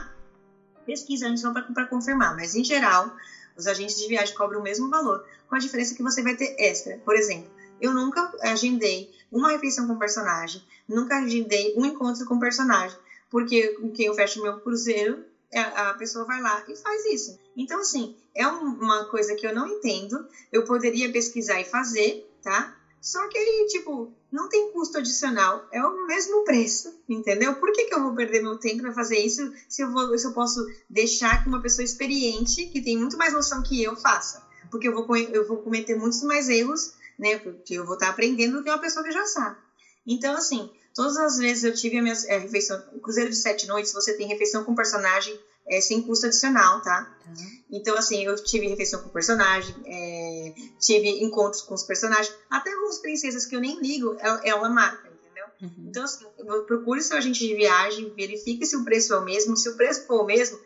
Pesquisa antes não para confirmar, mas em geral, os agentes de viagem cobram o mesmo valor, com a diferença que você vai ter extra. Por exemplo, eu nunca agendei uma refeição com personagem, nunca agendei um encontro com personagem, porque com quem eu fecho meu cruzeiro, é, a pessoa vai lá e faz isso. Então, assim, é uma coisa que eu não entendo, eu poderia pesquisar e fazer, tá? Só que tipo, não tem custo adicional, é o mesmo preço, entendeu? Por que, que eu vou perder meu tempo para fazer isso se eu, vou, se eu posso deixar que uma pessoa experiente, que tem muito mais noção que eu, faça? Porque eu vou, eu vou cometer muitos mais erros, né? Porque eu vou estar aprendendo do que uma pessoa que já sabe. Então, assim, todas as vezes eu tive a minha a refeição, o Cruzeiro de Sete Noites, você tem refeição com personagem é, sem custo adicional, tá? Uhum. Então, assim, eu tive refeição com personagem, é, tive encontros com os personagens, até algumas princesas que eu nem ligo, ela, ela marca, entendeu? Uhum. Então, assim, procure seu agente de viagem, verifique se o preço é o mesmo, se o preço for o mesmo,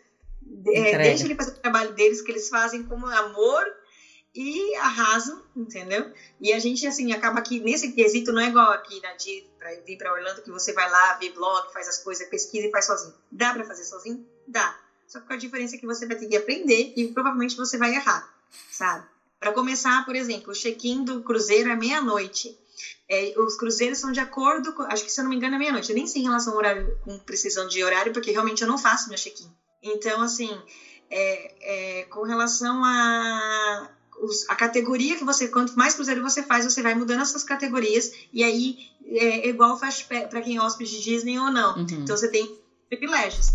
é, deixe ele fazer o trabalho deles, que eles fazem com amor e arrasam, entendeu? E a gente, assim, acaba aqui, nesse quesito, não é igual aqui na Disney, pra vir para Orlando, que você vai lá, vê blog, faz as coisas, pesquisa e faz sozinho. Dá para fazer sozinho? Dá. Só que a diferença é que você vai ter que aprender e provavelmente você vai errar, sabe? Para começar, por exemplo, o check-in do cruzeiro é meia-noite. É, os cruzeiros são de acordo com. Acho que se eu não me engano é meia-noite. Eu nem sei em relação ao horário, com precisão de horário, porque realmente eu não faço meu check-in. Então, assim, é, é, com relação a, a categoria que você. Quanto mais cruzeiro você faz, você vai mudando essas categorias. E aí é igual faz para quem é hóspede Disney ou não. Uhum. Então você tem privilégios.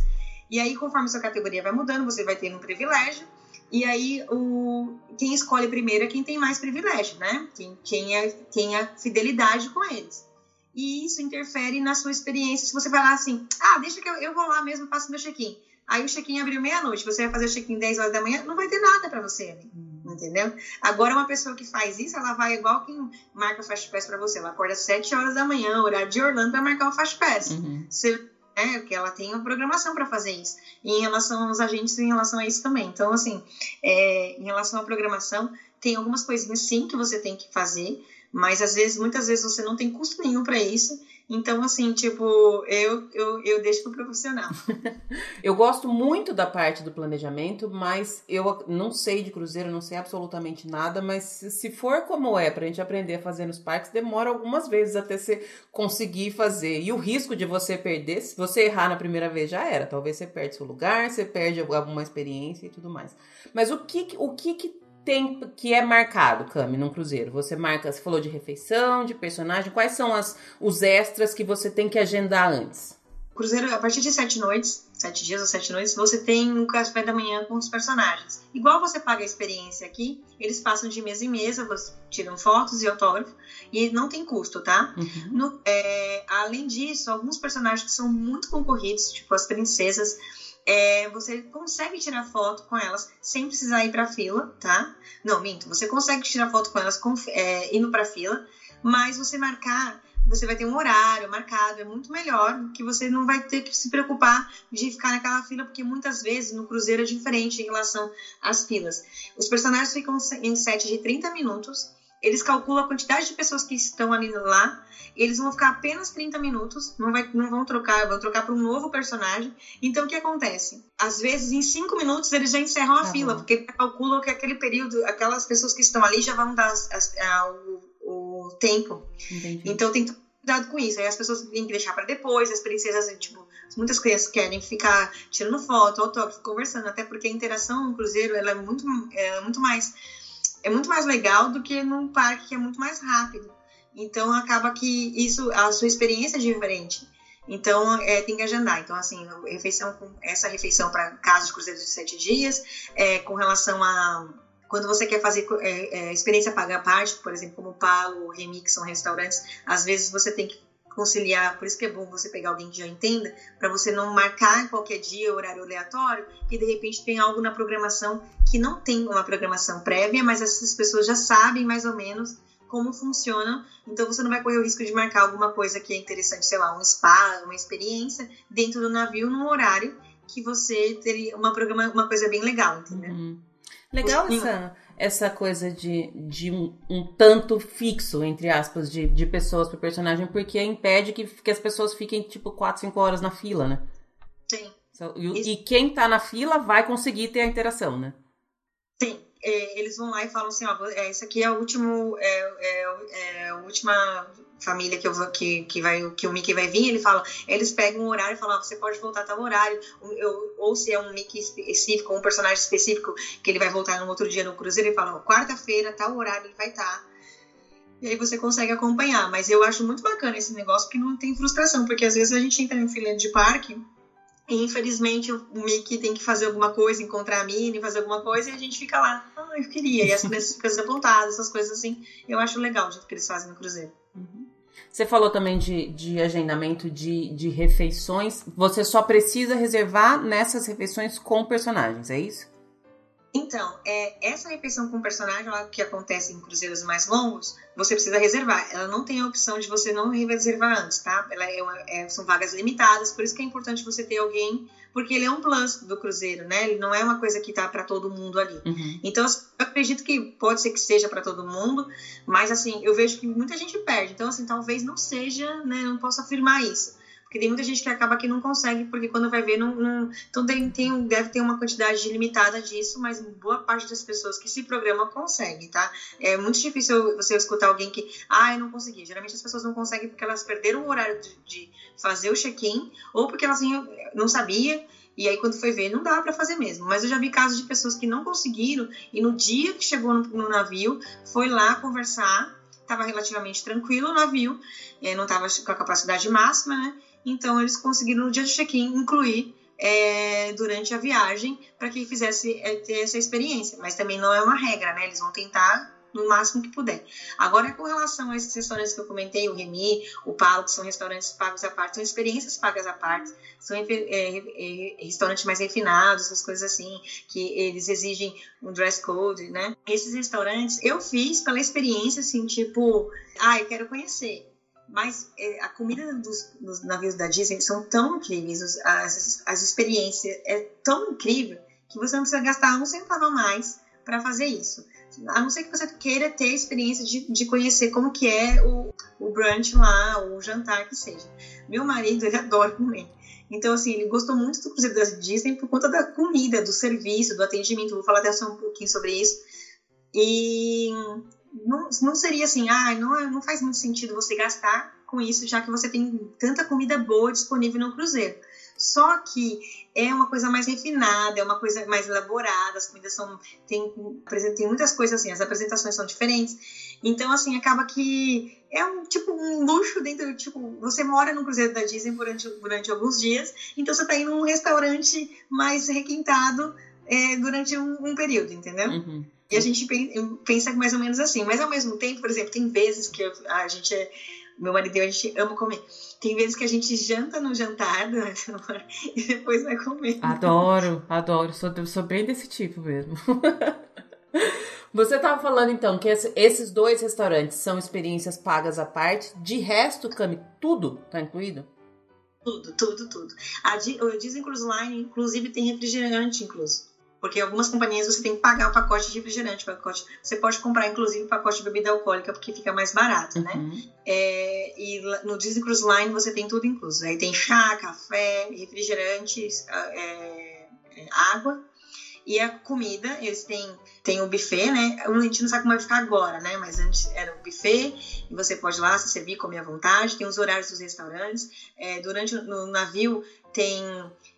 E aí, conforme sua categoria vai mudando, você vai tendo um privilégio. E aí, o, quem escolhe primeiro é quem tem mais privilégio, né? Quem, quem, é, quem é fidelidade com eles. E isso interfere na sua experiência. Se você vai lá assim, ah, deixa que eu, eu vou lá mesmo, faço meu check-in. Aí o check-in abriu meia-noite, você vai fazer o check-in 10 horas da manhã, não vai ter nada para você ali. Hum. Entendeu? Agora, uma pessoa que faz isso, ela vai igual quem marca o Fast Pass para você. Ela acorda às 7 horas da manhã, horário de Orlando, para marcar o Fast Pass. Uhum. Você né? Porque ela tem uma programação para fazer isso. E em relação aos agentes, em relação a isso também. Então, assim, é, em relação à programação, tem algumas coisinhas sim que você tem que fazer, mas às vezes, muitas vezes você não tem custo nenhum para isso. Então, assim, tipo, eu, eu, eu deixo pro profissional. eu gosto muito da parte do planejamento, mas eu não sei de cruzeiro, não sei absolutamente nada, mas se for como é pra gente aprender a fazer nos parques, demora algumas vezes até você conseguir fazer. E o risco de você perder, se você errar na primeira vez, já era. Talvez você perde seu lugar, você perde alguma experiência e tudo mais. Mas o que, o que, que tem que é marcado, Cami, num cruzeiro? Você marca, você falou de refeição, de personagem, quais são as, os extras que você tem que agendar antes? Cruzeiro, a partir de sete noites, sete dias ou sete noites, você tem um café da manhã com os personagens. Igual você paga a experiência aqui, eles passam de mesa em mesa, você tiram fotos e autógrafo, e não tem custo, tá? Uhum. No, é, além disso, alguns personagens que são muito concorridos, tipo as princesas, é, você consegue tirar foto com elas sem precisar ir para fila, tá? Não, minto, você consegue tirar foto com elas com, é, indo para fila, mas você marcar, você vai ter um horário marcado, é muito melhor, que você não vai ter que se preocupar de ficar naquela fila, porque muitas vezes no cruzeiro é diferente em relação às filas. Os personagens ficam em sete de 30 minutos, eles calculam a quantidade de pessoas que estão ali lá eles vão ficar apenas 30 minutos, não, vai, não vão trocar, vão trocar para um novo personagem. Então, o que acontece? Às vezes, em 5 minutos, eles já encerram a tá fila, porque calculam que aquele período, aquelas pessoas que estão ali já vão dar as, as, a, o, o, tempo. Entendi. Então, tem cuidado com isso. Aí as pessoas têm que deixar para depois, as princesas, tipo, muitas crianças querem ficar tirando foto, autógrafo, conversando, até porque a interação no cruzeiro ela é muito, é muito mais é muito mais legal do que num parque que é muito mais rápido. Então acaba que isso, a sua experiência é diferente. Então é, tem que agendar. Então, assim, refeição essa refeição para casos de cruzeiros de sete dias, é, com relação a quando você quer fazer é, é, experiência paga parte, por exemplo, como Palo, o Remi, que são restaurantes, às vezes você tem que conciliar, por isso que é bom você pegar alguém que já entenda, para você não marcar qualquer dia horário aleatório, que de repente tem algo na programação que não tem uma programação prévia, mas essas pessoas já sabem mais ou menos como funciona. Então você não vai correr o risco de marcar alguma coisa que é interessante, sei lá, um spa, uma experiência dentro do navio num horário que você teria uma programa, uma coisa bem legal, entendeu? Uhum. Legal essa, essa coisa de, de um, um, tanto fixo, entre aspas, de, de pessoas pro personagem, porque impede que, que as pessoas fiquem tipo 4, 5 horas na fila, né? Sim. e, e quem tá na fila vai conseguir ter a interação, né? Sim é, eles vão lá e falam assim, ó, é, esse aqui é o último, é, é, é a última família que eu que, que vai que o Mickey vai vir, ele fala, eles pegam um horário e falam, ó, você pode voltar a tal horário, ou, ou se é um Mickey específico, um personagem específico que ele vai voltar no outro dia no cruzeiro, ele fala, quarta-feira, tal horário ele vai estar. Tá. E aí você consegue acompanhar. Mas eu acho muito bacana esse negócio porque não tem frustração, porque às vezes a gente entra em fila de parque e infelizmente o Mickey tem que fazer alguma coisa, encontrar a Minnie, fazer alguma coisa, e a gente fica lá, ah, eu queria. E as crianças ficam desapontadas, essas coisas assim. Eu acho legal o jeito que eles fazem no Cruzeiro. Uhum. Você falou também de, de agendamento de, de refeições. Você só precisa reservar nessas refeições com personagens, é isso? Então, é, essa refeição com personagem, ela, que acontece em cruzeiros mais longos, você precisa reservar. Ela não tem a opção de você não reservar antes, tá? Ela é, uma, é são vagas limitadas, por isso que é importante você ter alguém, porque ele é um plus do cruzeiro, né? Ele não é uma coisa que tá para todo mundo ali. Uhum. Então, eu acredito que pode ser que seja para todo mundo, mas assim, eu vejo que muita gente perde. Então, assim, talvez não seja, né? Não posso afirmar isso. Porque tem muita gente que acaba que não consegue, porque quando vai ver, não. não... Então tem, tem, deve ter uma quantidade limitada disso, mas boa parte das pessoas que se programam consegue, tá? É muito difícil você escutar alguém que, ah, eu não consegui. Geralmente as pessoas não conseguem porque elas perderam o horário de, de fazer o check-in, ou porque elas não sabiam. E aí, quando foi ver, não dava para fazer mesmo. Mas eu já vi casos de pessoas que não conseguiram e no dia que chegou no, no navio, foi lá conversar, estava relativamente tranquilo o navio, eh, não estava com a capacidade máxima, né? Então, eles conseguiram, no dia de check-in, incluir é, durante a viagem para que fizesse é, ter essa experiência. Mas também não é uma regra, né? Eles vão tentar no máximo que puder. Agora, com relação a esses restaurantes que eu comentei, o Remy, o Palo, que são restaurantes pagos à parte, são experiências pagas à parte, são é, é, restaurantes mais refinados, essas coisas assim, que eles exigem um dress code, né? Esses restaurantes eu fiz pela experiência, assim, tipo, ah, eu quero conhecer. Mas é, a comida dos, dos, navios da Disney são tão incríveis, as, as experiências é tão incrível que você não precisa gastar um centavo a mais para fazer isso. A não ser que você queira ter a experiência de, de conhecer como que é o, o brunch lá, o jantar que seja. Meu marido, ele adora comer. Então, assim, ele gostou muito do Cruzeiro da Disney por conta da comida, do serviço, do atendimento. Vou falar até só um pouquinho sobre isso. E não, não seria assim, ah, não, não faz muito sentido você gastar com isso, já que você tem tanta comida boa disponível no cruzeiro. Só que é uma coisa mais refinada, é uma coisa mais elaborada, as comidas são. Tem, tem muitas coisas assim, as apresentações são diferentes. Então, assim, acaba que é um tipo um luxo dentro. Tipo, você mora no Cruzeiro da Disney durante, durante alguns dias, então você tá indo num restaurante mais requintado é, durante um, um, período, entendeu? Uhum. E a gente pensa mais ou menos assim. Mas ao mesmo tempo, por exemplo, tem vezes que a gente é meu marido e eu, a gente ama comer. Tem vezes que a gente janta no jantar e depois vai comer. Adoro, adoro. Sou, sou bem desse tipo mesmo. Você estava falando então que esses dois restaurantes são experiências pagas à parte. De resto, Cami, tudo tá incluído? Tudo, tudo, tudo. A Disney Cruise Line, inclusive, tem refrigerante incluso. Porque algumas companhias você tem que pagar o pacote de refrigerante, pacote. Você pode comprar, inclusive, pacote de bebida alcoólica, porque fica mais barato, né? uhum. né? É, e no Disney Cruise Line você tem tudo incluso. Aí tem chá, café, refrigerantes, é, é, água. E a comida, eles têm, têm o buffet, né? A gente não sabe como vai ficar agora, né? Mas antes era o buffet, e você pode ir lá se servir, comer à vontade. Tem os horários dos restaurantes. É, durante no navio tem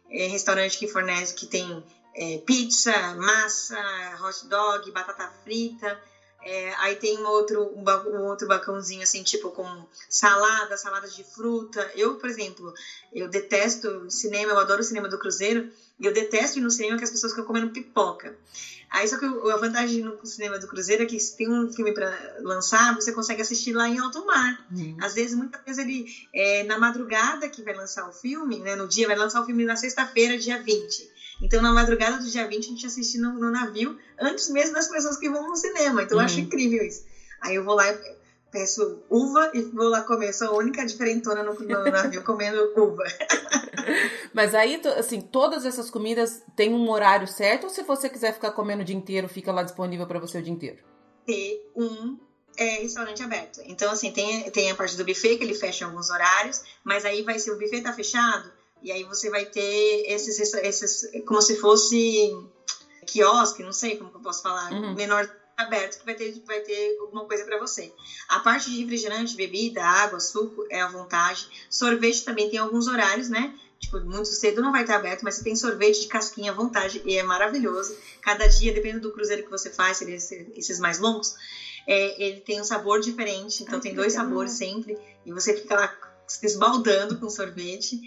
é, restaurante que fornece, que tem é, pizza, massa, hot dog, batata frita. É, aí tem um outro, um, outro balcãozinho assim, tipo com salada, saladas de fruta. Eu, por exemplo, eu detesto cinema, eu adoro o cinema do Cruzeiro, e eu detesto ir no cinema que as pessoas ficam comendo pipoca. Aí só que a vantagem no cinema do Cruzeiro é que se tem um filme para lançar, você consegue assistir lá em alto mar. Uhum. Às vezes, muitas vezes ele é, na madrugada que vai lançar o filme, né, no dia, vai lançar o filme na sexta-feira, dia 20. Então, na madrugada do dia 20, a gente assiste no, no navio, antes mesmo das pessoas que vão no cinema. Então, uhum. eu acho uhum. incrível isso. Aí eu vou lá e peço uva e vou lá comer. Sou a única diferentona no, no navio comendo uva. Mas aí, assim, todas essas comidas têm um horário certo? Ou se você quiser ficar comendo o dia inteiro, fica lá disponível para você o dia inteiro? Ter um é, restaurante aberto. Então, assim, tem, tem a parte do buffet, que ele fecha em alguns horários, mas aí vai ser o buffet tá fechado, e aí você vai ter esses, esses como se fosse quiosque, não sei como que eu posso falar, uhum. menor aberto que vai ter, vai ter alguma coisa para você. A parte de refrigerante, bebida, água, suco é à vontade. Sorvete também tem alguns horários, né? Tipo, muito cedo não vai estar aberto, mas você tem sorvete de casquinha à vontade e é maravilhoso. Cada dia, dependendo do cruzeiro que você faz, esses mais longos, é, ele tem um sabor diferente. Então, Ai, tem dois legal. sabores sempre. E você fica lá se esbaldando com sorvete.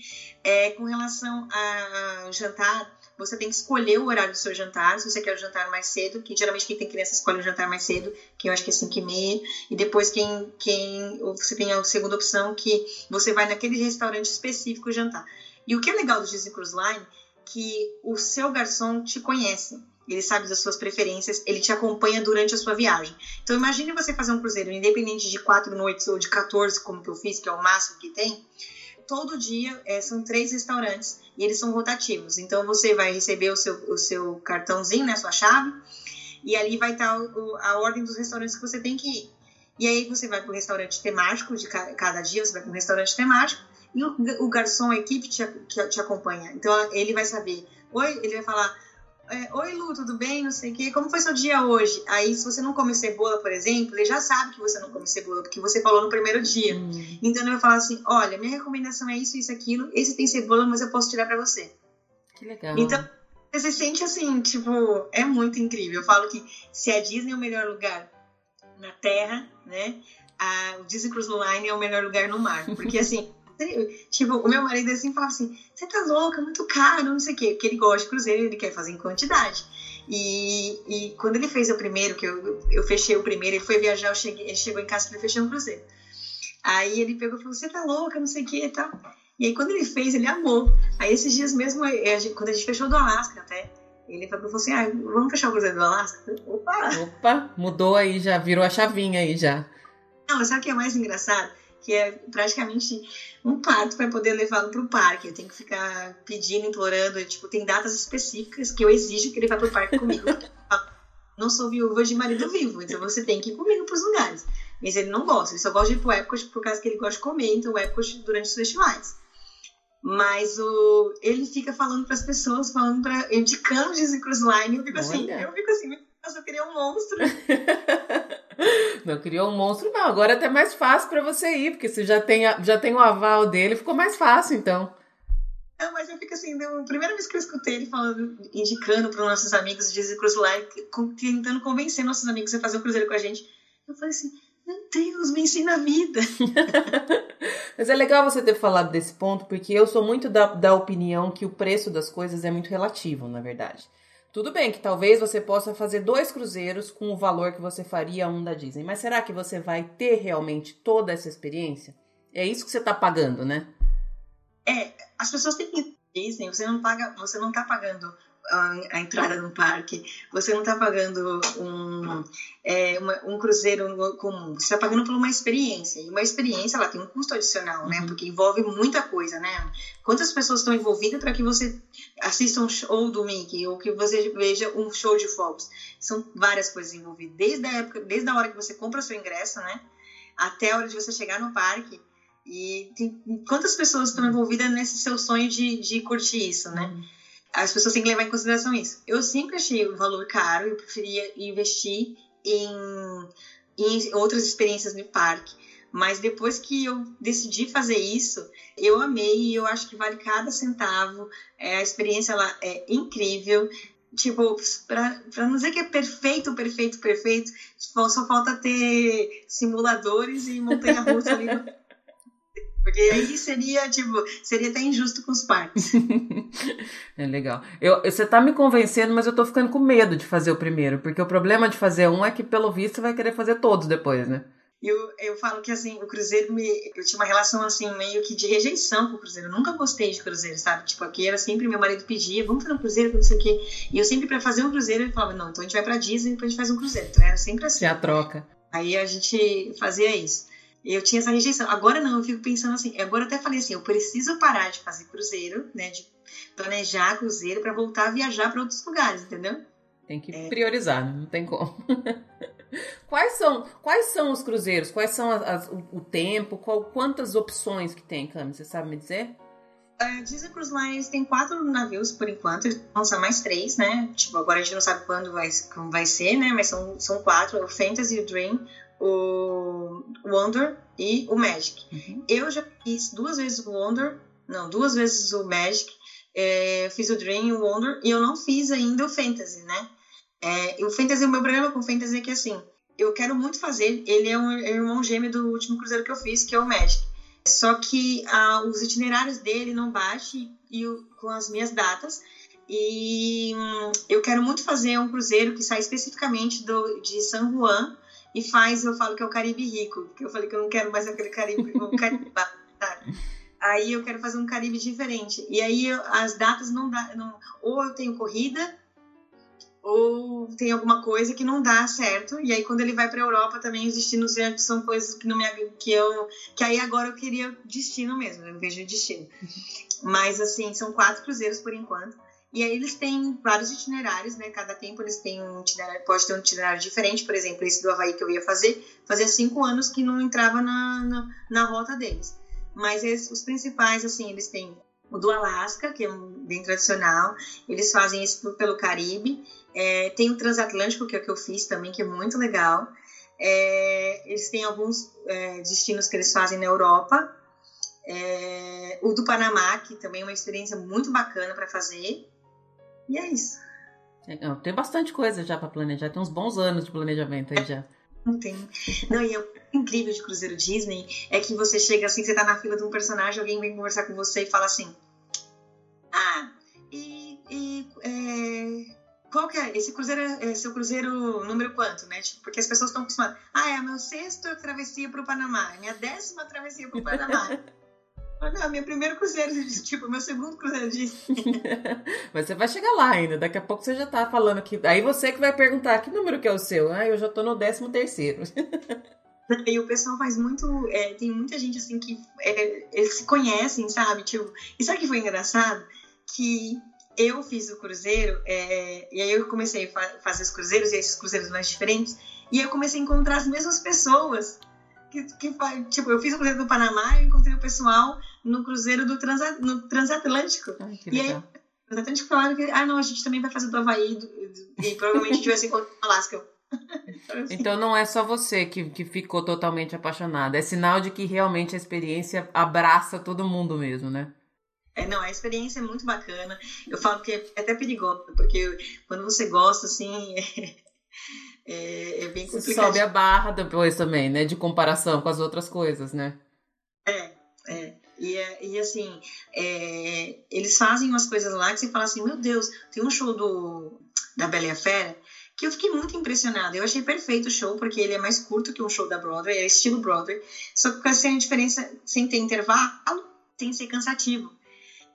É, com relação ao jantar, você tem que escolher o horário do seu jantar, se você quer o jantar mais cedo, que geralmente quem tem criança escolhe o jantar mais cedo, que eu acho que é 5 e meia, e depois quem, quem você tem a segunda opção, que você vai naquele restaurante específico jantar. E o que é legal do Disney Cruise Line, que o seu garçom te conhece, ele sabe das suas preferências, ele te acompanha durante a sua viagem. Então imagine você fazer um cruzeiro, independente de quatro noites ou de 14, como que eu fiz, que é o máximo que tem. Todo dia é, são três restaurantes e eles são rotativos. Então você vai receber o seu, o seu cartãozinho, né, sua chave, e ali vai estar o, a ordem dos restaurantes que você tem que ir. E aí você vai para o restaurante temático de cada dia, você vai para um restaurante temático e o, o garçom, a equipe te, te acompanha. Então ele vai saber, oi, ele vai falar é, Oi, Lu, tudo bem? Não sei o quê. Como foi seu dia hoje? Aí, se você não come cebola, por exemplo, ele já sabe que você não come cebola, porque você falou no primeiro dia. Hum. Então, ele vai falar assim: olha, minha recomendação é isso, isso, aquilo. Esse tem cebola, mas eu posso tirar para você. Que legal. Então, você se sente assim, tipo, é muito incrível. Eu falo que se a Disney é o melhor lugar na Terra, né? A, o Disney Cruise Line é o melhor lugar no mar. Porque, assim. Tipo, o meu marido assim fala assim: você tá louca, muito caro, não sei o quê. Porque ele gosta de cruzeiro, ele quer fazer em quantidade. E, e quando ele fez o primeiro, que eu, eu fechei o primeiro, ele foi viajar, eu cheguei, ele chegou em casa e fechei um cruzeiro. Aí ele pegou e falou: você tá louca, não sei o quê e tal. E aí quando ele fez, ele amou. Aí esses dias mesmo, quando a gente fechou do Alasca até, ele falou assim: ah, vamos fechar o cruzeiro do Alasca? Opa! Opa, mudou aí já, virou a chavinha aí já. Não, mas sabe o que é mais engraçado? Que é praticamente um parto para poder levá-lo para o parque. Eu tenho que ficar pedindo, implorando. Tipo, tem datas específicas que eu exijo que ele vá para o parque comigo. não sou viúva de marido vivo, então você tem que ir comigo para os lugares. Mas ele não gosta, ele só gosta de ir para Epcot por causa que ele gosta de comer, então Epcot durante os festivais. Mas o, ele fica falando para as pessoas, falando para indicando Disney Cruise Line, eu fico assim, Olha. assim, eu fico assim, nossa, eu queria um monstro. Não criou um monstro, não. Agora é até mais fácil para você ir, porque você já tem, a, já tem o aval dele, ficou mais fácil, então. Não, mas eu fico assim, a primeira vez que eu escutei ele falando, indicando para os nossos amigos de Line, tentando convencer nossos amigos a fazer um cruzeiro com a gente, eu falei assim, meu Deus, me ensina a vida. Mas é legal você ter falado desse ponto, porque eu sou muito da, da opinião que o preço das coisas é muito relativo, na verdade. Tudo bem que talvez você possa fazer dois cruzeiros com o valor que você faria um da Disney, mas será que você vai ter realmente toda essa experiência? É isso que você está pagando, né? É, as pessoas têm que Disney, você não paga, você não está pagando a, a, entrada no parque, você não está pagando um, é, uma, um cruzeiro comum, você está pagando por uma experiência. E uma experiência ela tem um custo adicional, né? Uhum. Porque envolve muita coisa, né? Quantas pessoas estão envolvidas para que você assista um show do Mickey ou que você veja um show de fogos? São várias coisas envolvidas. Desde a época, desde a hora que você compra o seu ingresso, né? Até a hora de você chegar no parque. E tem, quantas pessoas estão envolvidas nesse seu sonho de, de curtir isso, né? As pessoas têm que levar em consideração isso. Eu sempre achei o valor caro, eu preferia investir em, em outras experiências no parque. Mas depois que eu decidi fazer isso, eu amei e eu acho que vale cada centavo. É, a experiência ela é incrível. Tipo, para não dizer que é perfeito, perfeito, perfeito, só falta ter simuladores e montanha-russa ali porque aí seria, tipo, seria até injusto com os parques. é legal. Eu, você tá me convencendo, mas eu tô ficando com medo de fazer o primeiro, porque o problema de fazer um é que, pelo visto, você vai querer fazer todos depois, né? Eu, eu falo que, assim, o Cruzeiro, me, eu tinha uma relação, assim, meio que de rejeição com o Cruzeiro. Eu nunca gostei de Cruzeiro, sabe? Tipo, aqui era sempre, meu marido pedia, vamos fazer um Cruzeiro, não sei o quê. E eu sempre, para fazer um Cruzeiro, ele falava, não, então a gente vai pra Disney depois a gente faz um Cruzeiro. Então era sempre assim. É a troca. Aí a gente fazia isso. Eu tinha essa rejeição. Agora não, eu fico pensando assim. Agora eu até falei assim: eu preciso parar de fazer cruzeiro, né? De planejar cruzeiro para voltar a viajar para outros lugares, entendeu? Tem que é. priorizar, né? não tem como. quais são quais são os cruzeiros? Quais são as, as, o, tempo? Qual, quantas opções que tem, Cami? Você sabe me dizer? Uh, Disney Cruise Lines tem quatro navios por enquanto, lançar mais três, né? Tipo, agora a gente não sabe quando vai, como vai ser, né? Mas são, são quatro: o Fantasy, o Dream, o Wonder e o Magic. Uhum. Eu já fiz duas vezes o Wonder, não, duas vezes o Magic, é, fiz o Dream e o Wonder, e eu não fiz ainda o Fantasy, né? É, o Fantasy, o meu problema com o Fantasy é que assim, eu quero muito fazer, ele é um, é um irmão gêmeo do último cruzeiro que eu fiz, que é o Magic. Só que ah, os itinerários dele não batem e, e, com as minhas datas. E hum, eu quero muito fazer um cruzeiro que sai especificamente do, de San Juan e faz, eu falo que é o Caribe rico, porque eu falei que eu não quero mais aquele Caribe, o Caribe Aí eu quero fazer um Caribe diferente. E aí as datas não dá, não, ou eu tenho corrida, ou tem alguma coisa que não dá certo. E aí quando ele vai para Europa também os destinos são coisas que não me que eu que aí agora eu queria destino mesmo, eu vejo destino. Mas assim, são quatro cruzeiros por enquanto. E aí eles têm vários itinerários, né? Cada tempo eles têm um itinerário, pode ter um itinerário diferente. Por exemplo, esse do Havaí que eu ia fazer, fazia cinco anos que não entrava na, na, na rota deles. Mas eles, os principais, assim, eles têm o do Alasca, que é bem tradicional. Eles fazem isso pelo Caribe. É, tem o Transatlântico, que é o que eu fiz também, que é muito legal. É, eles têm alguns é, destinos que eles fazem na Europa. É, o do Panamá, que também é uma experiência muito bacana para fazer. E é isso. Tem bastante coisa já para planejar, tem uns bons anos de planejamento aí já. Não tem. Não, e é o incrível de Cruzeiro Disney é que você chega assim, você tá na fila de um personagem, alguém vem conversar com você e fala assim: Ah, e. e é, qual que é? Esse cruzeiro é, é seu cruzeiro número quanto, né? Tipo, porque as pessoas estão acostumadas. Ah, é a meu sexto travessia pro Panamá, minha décima travessia pro Panamá. Não, meu primeiro cruzeiro tipo, meu segundo cruzeiro de Mas você vai chegar lá ainda, daqui a pouco você já tá falando que. Aí você que vai perguntar que número que é o seu. Ah, eu já tô no décimo terceiro. E o pessoal faz muito. É, tem muita gente assim que é, eles se conhecem, sabe? Tipo, e sabe o que foi engraçado? Que eu fiz o cruzeiro, é, e aí eu comecei a fazer os cruzeiros, e esses cruzeiros mais diferentes, e eu comecei a encontrar as mesmas pessoas que, que tipo, eu fiz o Cruzeiro do Panamá e encontrei o pessoal no Cruzeiro do Transa, no Transatlântico. Ai, e aí, o Transatlântico falaram que, ah, não, a gente também vai fazer do Havaí do, e provavelmente a gente vai se encontrar no Alasca. Então não é só você que, que ficou totalmente apaixonada, é sinal de que realmente a experiência abraça todo mundo mesmo, né? É, não, a experiência é muito bacana. Eu falo que é até perigoso, porque quando você gosta, assim, é, é bem complicado. Sobe a barra depois também, né? De comparação com as outras coisas, né? É, é. E, é, e assim, é, eles fazem umas coisas lá que você fala assim, meu Deus, tem um show do, da Bela e a Fera que eu fiquei muito impressionada. Eu achei perfeito o show, porque ele é mais curto que um show da Broadway, é estilo Broadway, só que com essa diferença, sem ter intervalo, sem ser cansativo.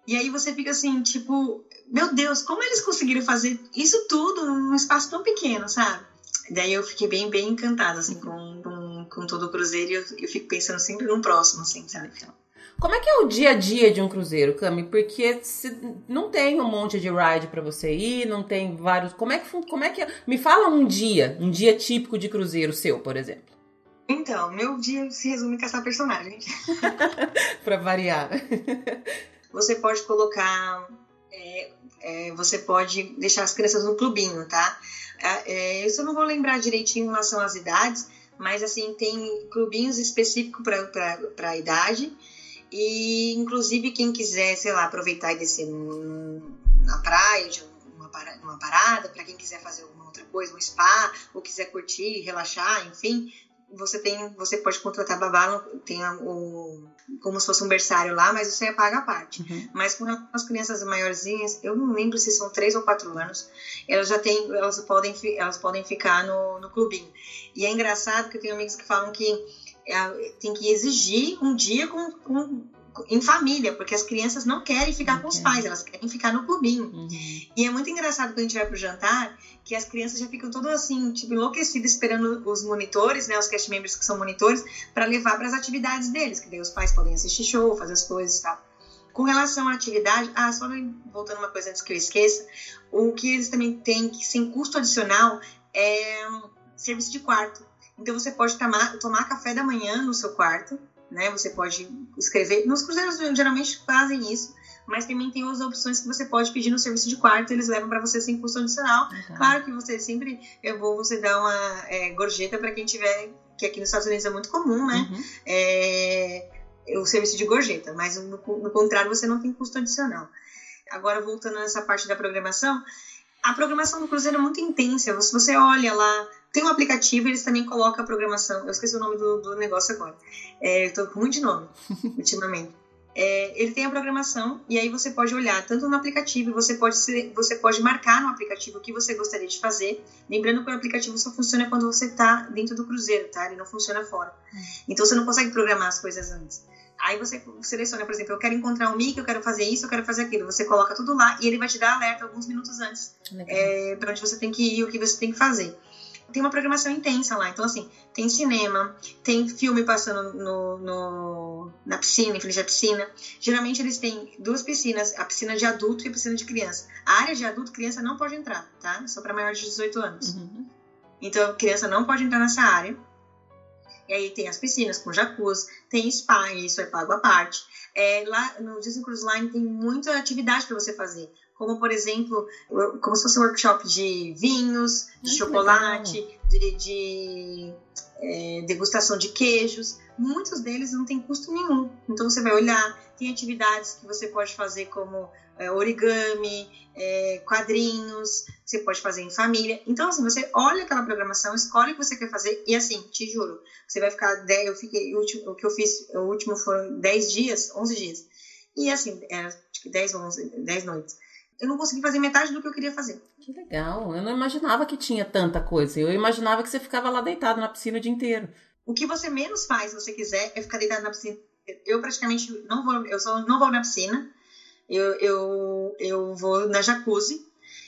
E aí você fica assim, tipo, meu Deus, como eles conseguiram fazer isso tudo num espaço tão pequeno, sabe? Daí eu fiquei bem, bem encantada, assim, com, com, com todo o cruzeiro e eu, eu fico pensando sempre no próximo, assim, sabe? Como é que é o dia a dia de um cruzeiro, Cami? Porque não tem um monte de ride para você ir, não tem vários. Como é que como é que é? me fala um dia, um dia típico de cruzeiro seu, por exemplo? Então, meu dia se resume com essa personagem. para variar. Você pode colocar, é, é, você pode deixar as crianças no clubinho, tá? É, isso eu não vou lembrar direitinho em relação às idades, mas assim tem clubinhos específicos para a idade. E, inclusive, quem quiser, sei lá, aproveitar e descer na praia, de uma, uma parada, para quem quiser fazer alguma outra coisa, um spa, ou quiser curtir, relaxar, enfim, você tem, você pode contratar babá, tem o, como se fosse um berçário lá, mas você paga a parte. Uhum. Mas com as crianças maiorzinhas, eu não lembro se são três ou quatro anos, elas já têm, elas podem, elas podem ficar no, no clubinho. E é engraçado que eu tenho amigos que falam que é, tem que exigir um dia com, com, em família, porque as crianças não querem ficar okay. com os pais, elas querem ficar no clubinho. Uhum. E é muito engraçado quando a gente vai pro jantar, que as crianças já ficam todas assim, tipo, enlouquecidas esperando os monitores, né, os cast members que são monitores, para levar para as atividades deles, que daí os pais podem assistir show, fazer as coisas e tal. Com relação à atividade, ah, só voltando uma coisa antes que eu esqueça, o que eles também têm que sem custo adicional é serviço de quarto. Então você pode tomar, tomar café da manhã no seu quarto, né? Você pode escrever. Nos cruzeiros geralmente fazem isso, mas também tem outras opções que você pode pedir no serviço de quarto, eles levam para você sem custo adicional. Uhum. Claro que você sempre é bom você dar uma é, gorjeta para quem tiver, que aqui nos Estados Unidos é muito comum, né? Uhum. É, o serviço de gorjeta, mas no, no contrário você não tem custo adicional. Agora voltando nessa parte da programação, a programação do Cruzeiro é muito intensa. Se você olha lá, tem um aplicativo, eles também colocam a programação. Eu esqueci o nome do, do negócio agora. É, eu tô com muito de nome ultimamente. É, ele tem a programação e aí você pode olhar tanto no aplicativo, você pode, ser, você pode marcar no aplicativo o que você gostaria de fazer. Lembrando que o aplicativo só funciona quando você está dentro do cruzeiro, tá? Ele não funciona fora. Hum. Então você não consegue programar as coisas antes. Aí você seleciona, por exemplo, eu quero encontrar um Mickey, eu quero fazer isso, eu quero fazer aquilo. Você coloca tudo lá e ele vai te dar alerta alguns minutos antes é, para onde você tem que ir, o que você tem que fazer. Tem uma programação intensa lá. Então, assim, tem cinema, tem filme passando no, no, na piscina, em frente à piscina. Geralmente eles têm duas piscinas, a piscina de adulto e a piscina de criança. A área de adulto, criança não pode entrar, tá? Só para maior de 18 anos. Uhum. Então, criança não pode entrar nessa área. E aí tem as piscinas com jacuzzi, tem spa, e isso é pago à parte. É, lá no Disney Cruise Line tem muita atividade para você fazer, como por exemplo, como se fosse um workshop de vinhos, de chocolate, de, de é, degustação de queijos. Muitos deles não tem custo nenhum. Então você vai olhar, tem atividades que você pode fazer como é, origami, é, quadrinhos, você pode fazer em família. Então, assim, você olha aquela programação, escolhe o que você quer fazer e, assim, te juro, você vai ficar 10, eu fiquei, o, último, o que eu fiz, o último foram 10 dias, 11 dias. E, assim, era acho que 10 ou 11, 10 noites. Eu não consegui fazer metade do que eu queria fazer. Que legal. Eu não imaginava que tinha tanta coisa. Eu imaginava que você ficava lá deitado na piscina o dia inteiro. O que você menos faz, se você quiser, é ficar deitado na piscina. Eu praticamente não vou, eu só não vou na piscina eu, eu, eu vou na jacuzzi.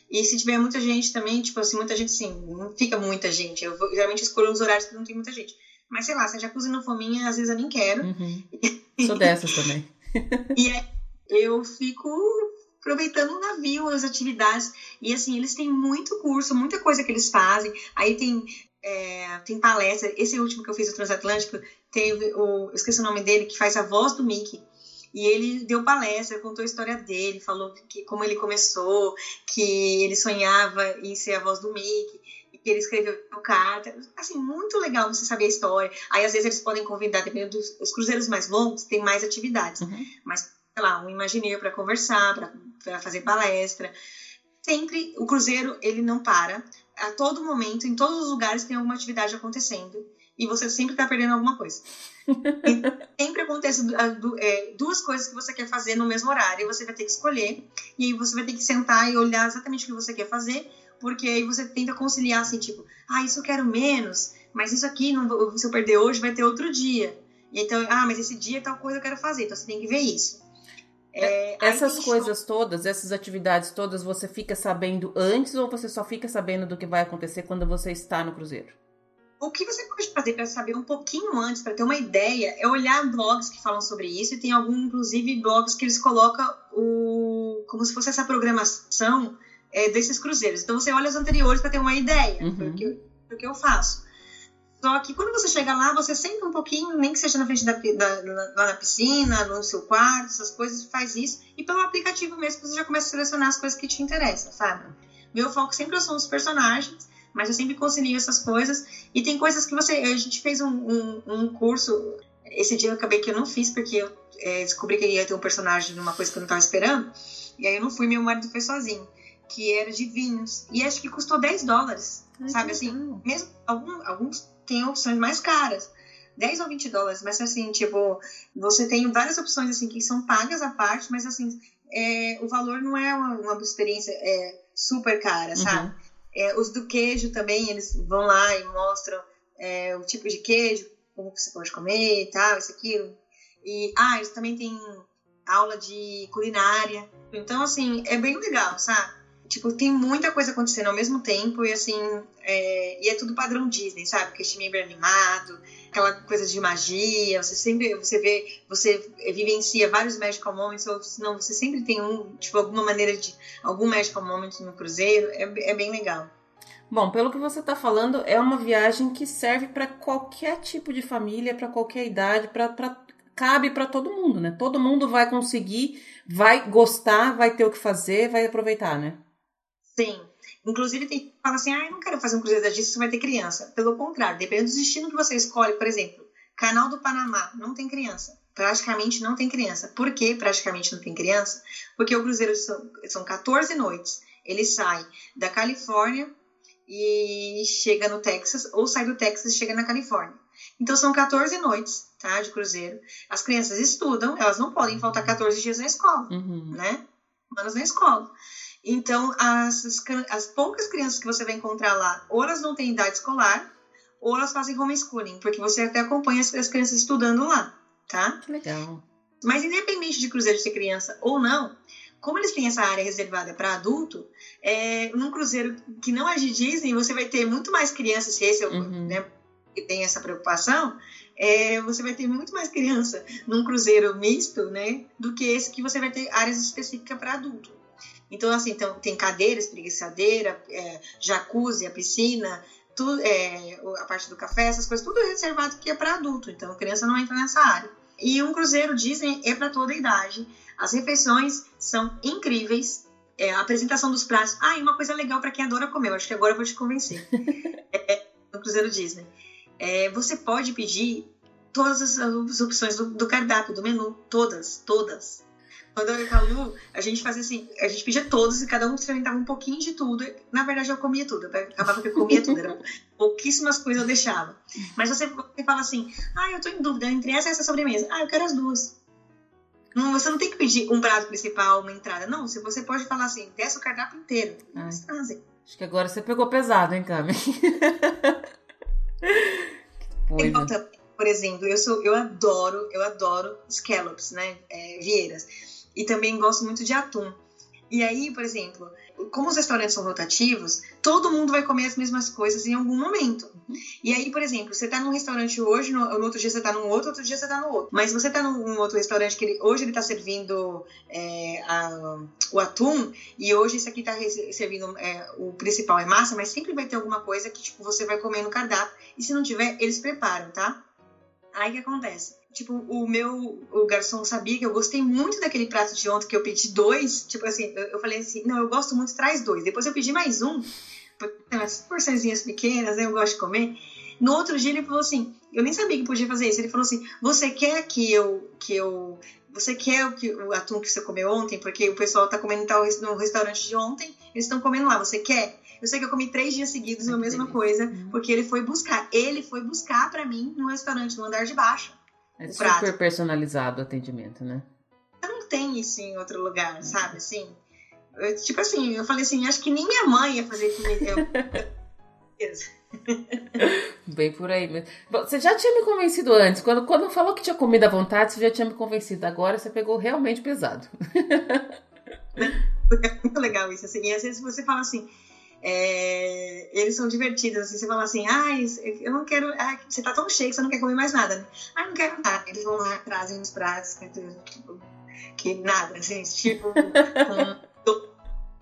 E se tiver muita gente também, tipo assim, muita gente sim, não fica muita gente. Eu vou, geralmente escolho uns horários que não tem muita gente. Mas sei lá, se a jacuzzi não for minha, às vezes eu nem quero. Uhum. Sou dessas também. e é, eu fico aproveitando o navio, as atividades. E assim, eles têm muito curso, muita coisa que eles fazem. Aí tem, é, tem palestra. Esse último que eu fiz, o Transatlântico, teve o. Eu esqueci o nome dele, que faz a voz do Mickey. E ele deu palestra, contou a história dele, falou que como ele começou, que ele sonhava em ser a voz do Mickey, e que ele escreveu carta. Assim, muito legal você saber a história. Aí, às vezes, eles podem convidar, dependendo dos cruzeiros mais longos, tem mais atividades. Uhum. Mas sei lá, um imagineiro para conversar, para fazer palestra. Sempre o cruzeiro ele não para. A todo momento, em todos os lugares tem alguma atividade acontecendo e você sempre está perdendo alguma coisa. sempre acontece é, duas coisas que você quer fazer no mesmo horário e você vai ter que escolher e aí você vai ter que sentar e olhar exatamente o que você quer fazer porque aí você tenta conciliar assim tipo ah isso eu quero menos mas isso aqui não, se eu perder hoje vai ter outro dia então ah mas esse dia tal coisa eu quero fazer então você tem que ver isso é, essas coisas show... todas, essas atividades todas, você fica sabendo antes ou você só fica sabendo do que vai acontecer quando você está no cruzeiro? O que você pode fazer para saber um pouquinho antes, para ter uma ideia, é olhar blogs que falam sobre isso, e tem alguns, inclusive, blogs que eles colocam o, como se fosse essa programação é, desses cruzeiros. Então você olha os anteriores para ter uma ideia uhum. do, que, do que eu faço. Só que quando você chega lá, você senta um pouquinho, nem que seja na frente da, da, lá na piscina, no seu quarto, essas coisas, faz isso. E pelo aplicativo mesmo você já começa a selecionar as coisas que te interessam, sabe? Meu foco sempre são os personagens, mas eu sempre concilio essas coisas. E tem coisas que você. A gente fez um, um, um curso. Esse dia eu acabei que eu não fiz, porque eu é, descobri que ia ter um personagem numa coisa que eu não estava esperando. E aí eu não fui, meu marido foi sozinho. Que era de vinhos. E acho que custou 10 dólares. Ai, sabe assim? Mesmo algum, alguns tem opções mais caras. 10 ou 20 dólares, mas assim, tipo, você tem várias opções assim que são pagas à parte, mas assim, é, o valor não é uma, uma experiência é, super cara, sabe? Uhum. É, os do queijo também, eles vão lá e mostram é, o tipo de queijo, como você pode comer e tal, isso, aquilo. E, ah, eles também têm aula de culinária. Então, assim, é bem legal, sabe? Tipo, tem muita coisa acontecendo ao mesmo tempo e assim, é, e é tudo padrão Disney, sabe? Que é animado, aquela coisa de magia, você sempre, você vê, você vivencia vários magical moments, ou senão você sempre tem um, tipo, alguma maneira de, algum magical moment no cruzeiro, é, é bem legal. Bom, pelo que você está falando, é uma viagem que serve para qualquer tipo de família, para qualquer idade, para cabe para todo mundo, né? Todo mundo vai conseguir, vai gostar, vai ter o que fazer, vai aproveitar, né? Sim. Inclusive, tem que falar assim: ah, eu não quero fazer um Cruzeiro da Disney, você vai ter criança. Pelo contrário, dependendo do destino que você escolhe, por exemplo, Canal do Panamá, não tem criança. Praticamente não tem criança. Por que praticamente não tem criança? Porque o Cruzeiro são, são 14 noites. Ele sai da Califórnia e chega no Texas, ou sai do Texas e chega na Califórnia. Então são 14 noites, tá, de cruzeiro. As crianças estudam, elas não podem faltar 14 dias na escola, uhum. né? Anos na escola. Então, as, as poucas crianças que você vai encontrar lá, ou elas não têm idade escolar, ou elas fazem homeschooling, porque você até acompanha as, as crianças estudando lá, tá? Que legal. Mas independente de cruzeiro ser criança ou não, como eles têm essa área reservada para adulto, é, num cruzeiro que não é de Disney, você vai ter muito mais crianças, se esse é o, uhum. né, que tem essa preocupação, é, você vai ter muito mais criança num cruzeiro misto, né, do que esse que você vai ter áreas específicas para adulto. Então, assim, então, tem cadeira, espreguiçadeira, é, jacuzzi, a piscina, tudo, é, a parte do café, essas coisas, tudo reservado que é para adulto. Então, a criança não entra nessa área. E um cruzeiro Disney é para toda a idade. As refeições são incríveis. É, a apresentação dos pratos. Ah, e uma coisa legal para quem adora comer. Eu acho que agora eu vou te convencer. é, no cruzeiro Disney. É, você pode pedir todas as, as opções do, do cardápio, do menu. Todas, todas. Quando eu ia Lu, a gente fazia assim, a gente pedia todos e cada um experimentava um pouquinho de tudo. Na verdade, eu comia tudo, eu acabava que eu comia tudo, era pouquíssimas coisas eu deixava. Mas você, você fala assim, ah, eu tô em dúvida entre essa e essa sobremesa. Ah, eu quero as duas. Não, você não tem que pedir um prato principal, uma entrada. Não, você pode falar assim, desce o cardápio inteiro. Acho que agora você pegou pesado, hein, Cami? por exemplo, eu sou, eu adoro, eu adoro scallops, né, é, vieiras e também gosto muito de atum. E aí, por exemplo, como os restaurantes são rotativos, todo mundo vai comer as mesmas coisas em algum momento. E aí, por exemplo, você tá num restaurante hoje, no, no outro dia você tá num outro, outro dia você tá no outro. Mas você tá num, outro restaurante que ele, hoje ele tá servindo é, a, o atum e hoje esse aqui tá servindo é, o principal é massa, mas sempre vai ter alguma coisa que tipo, você vai comer no cardápio. E se não tiver, eles preparam, tá? Aí o que acontece? Tipo, o meu o garçom sabia que eu gostei muito daquele prato de ontem que eu pedi dois. Tipo assim, eu, eu falei assim: não, eu gosto muito, traz dois. Depois eu pedi mais um, umas porçõezinhas pequenas, né, eu gosto de comer. No outro dia ele falou assim, eu nem sabia que podia fazer isso. Ele falou assim: "Você quer que eu que eu você quer o, que, o atum que você comeu ontem? Porque o pessoal tá comendo tal no restaurante de ontem, eles estão comendo lá. Você quer? Eu sei que eu comi três dias seguidos a mesma coisa, uhum. porque ele foi buscar. Ele foi buscar para mim no restaurante no andar de baixo. É super prato. personalizado o atendimento, né? Não tem isso em outro lugar, uhum. sabe? Assim, eu, tipo assim, eu falei assim, acho que nem minha mãe ia fazer comigo. Bem por aí mesmo. Você já tinha me convencido antes. Quando, quando falou que tinha comida à vontade, você já tinha me convencido. Agora você pegou realmente pesado. É muito legal isso. Assim. E às vezes você fala assim. É, eles são divertidos, assim, você fala assim, ah, eu não quero, ah, você tá tão cheio que você não quer comer mais nada, né? Ah, não quero nada. Eles vão lá, trazem uns pratos, tipo, que nada, assim, tipo, com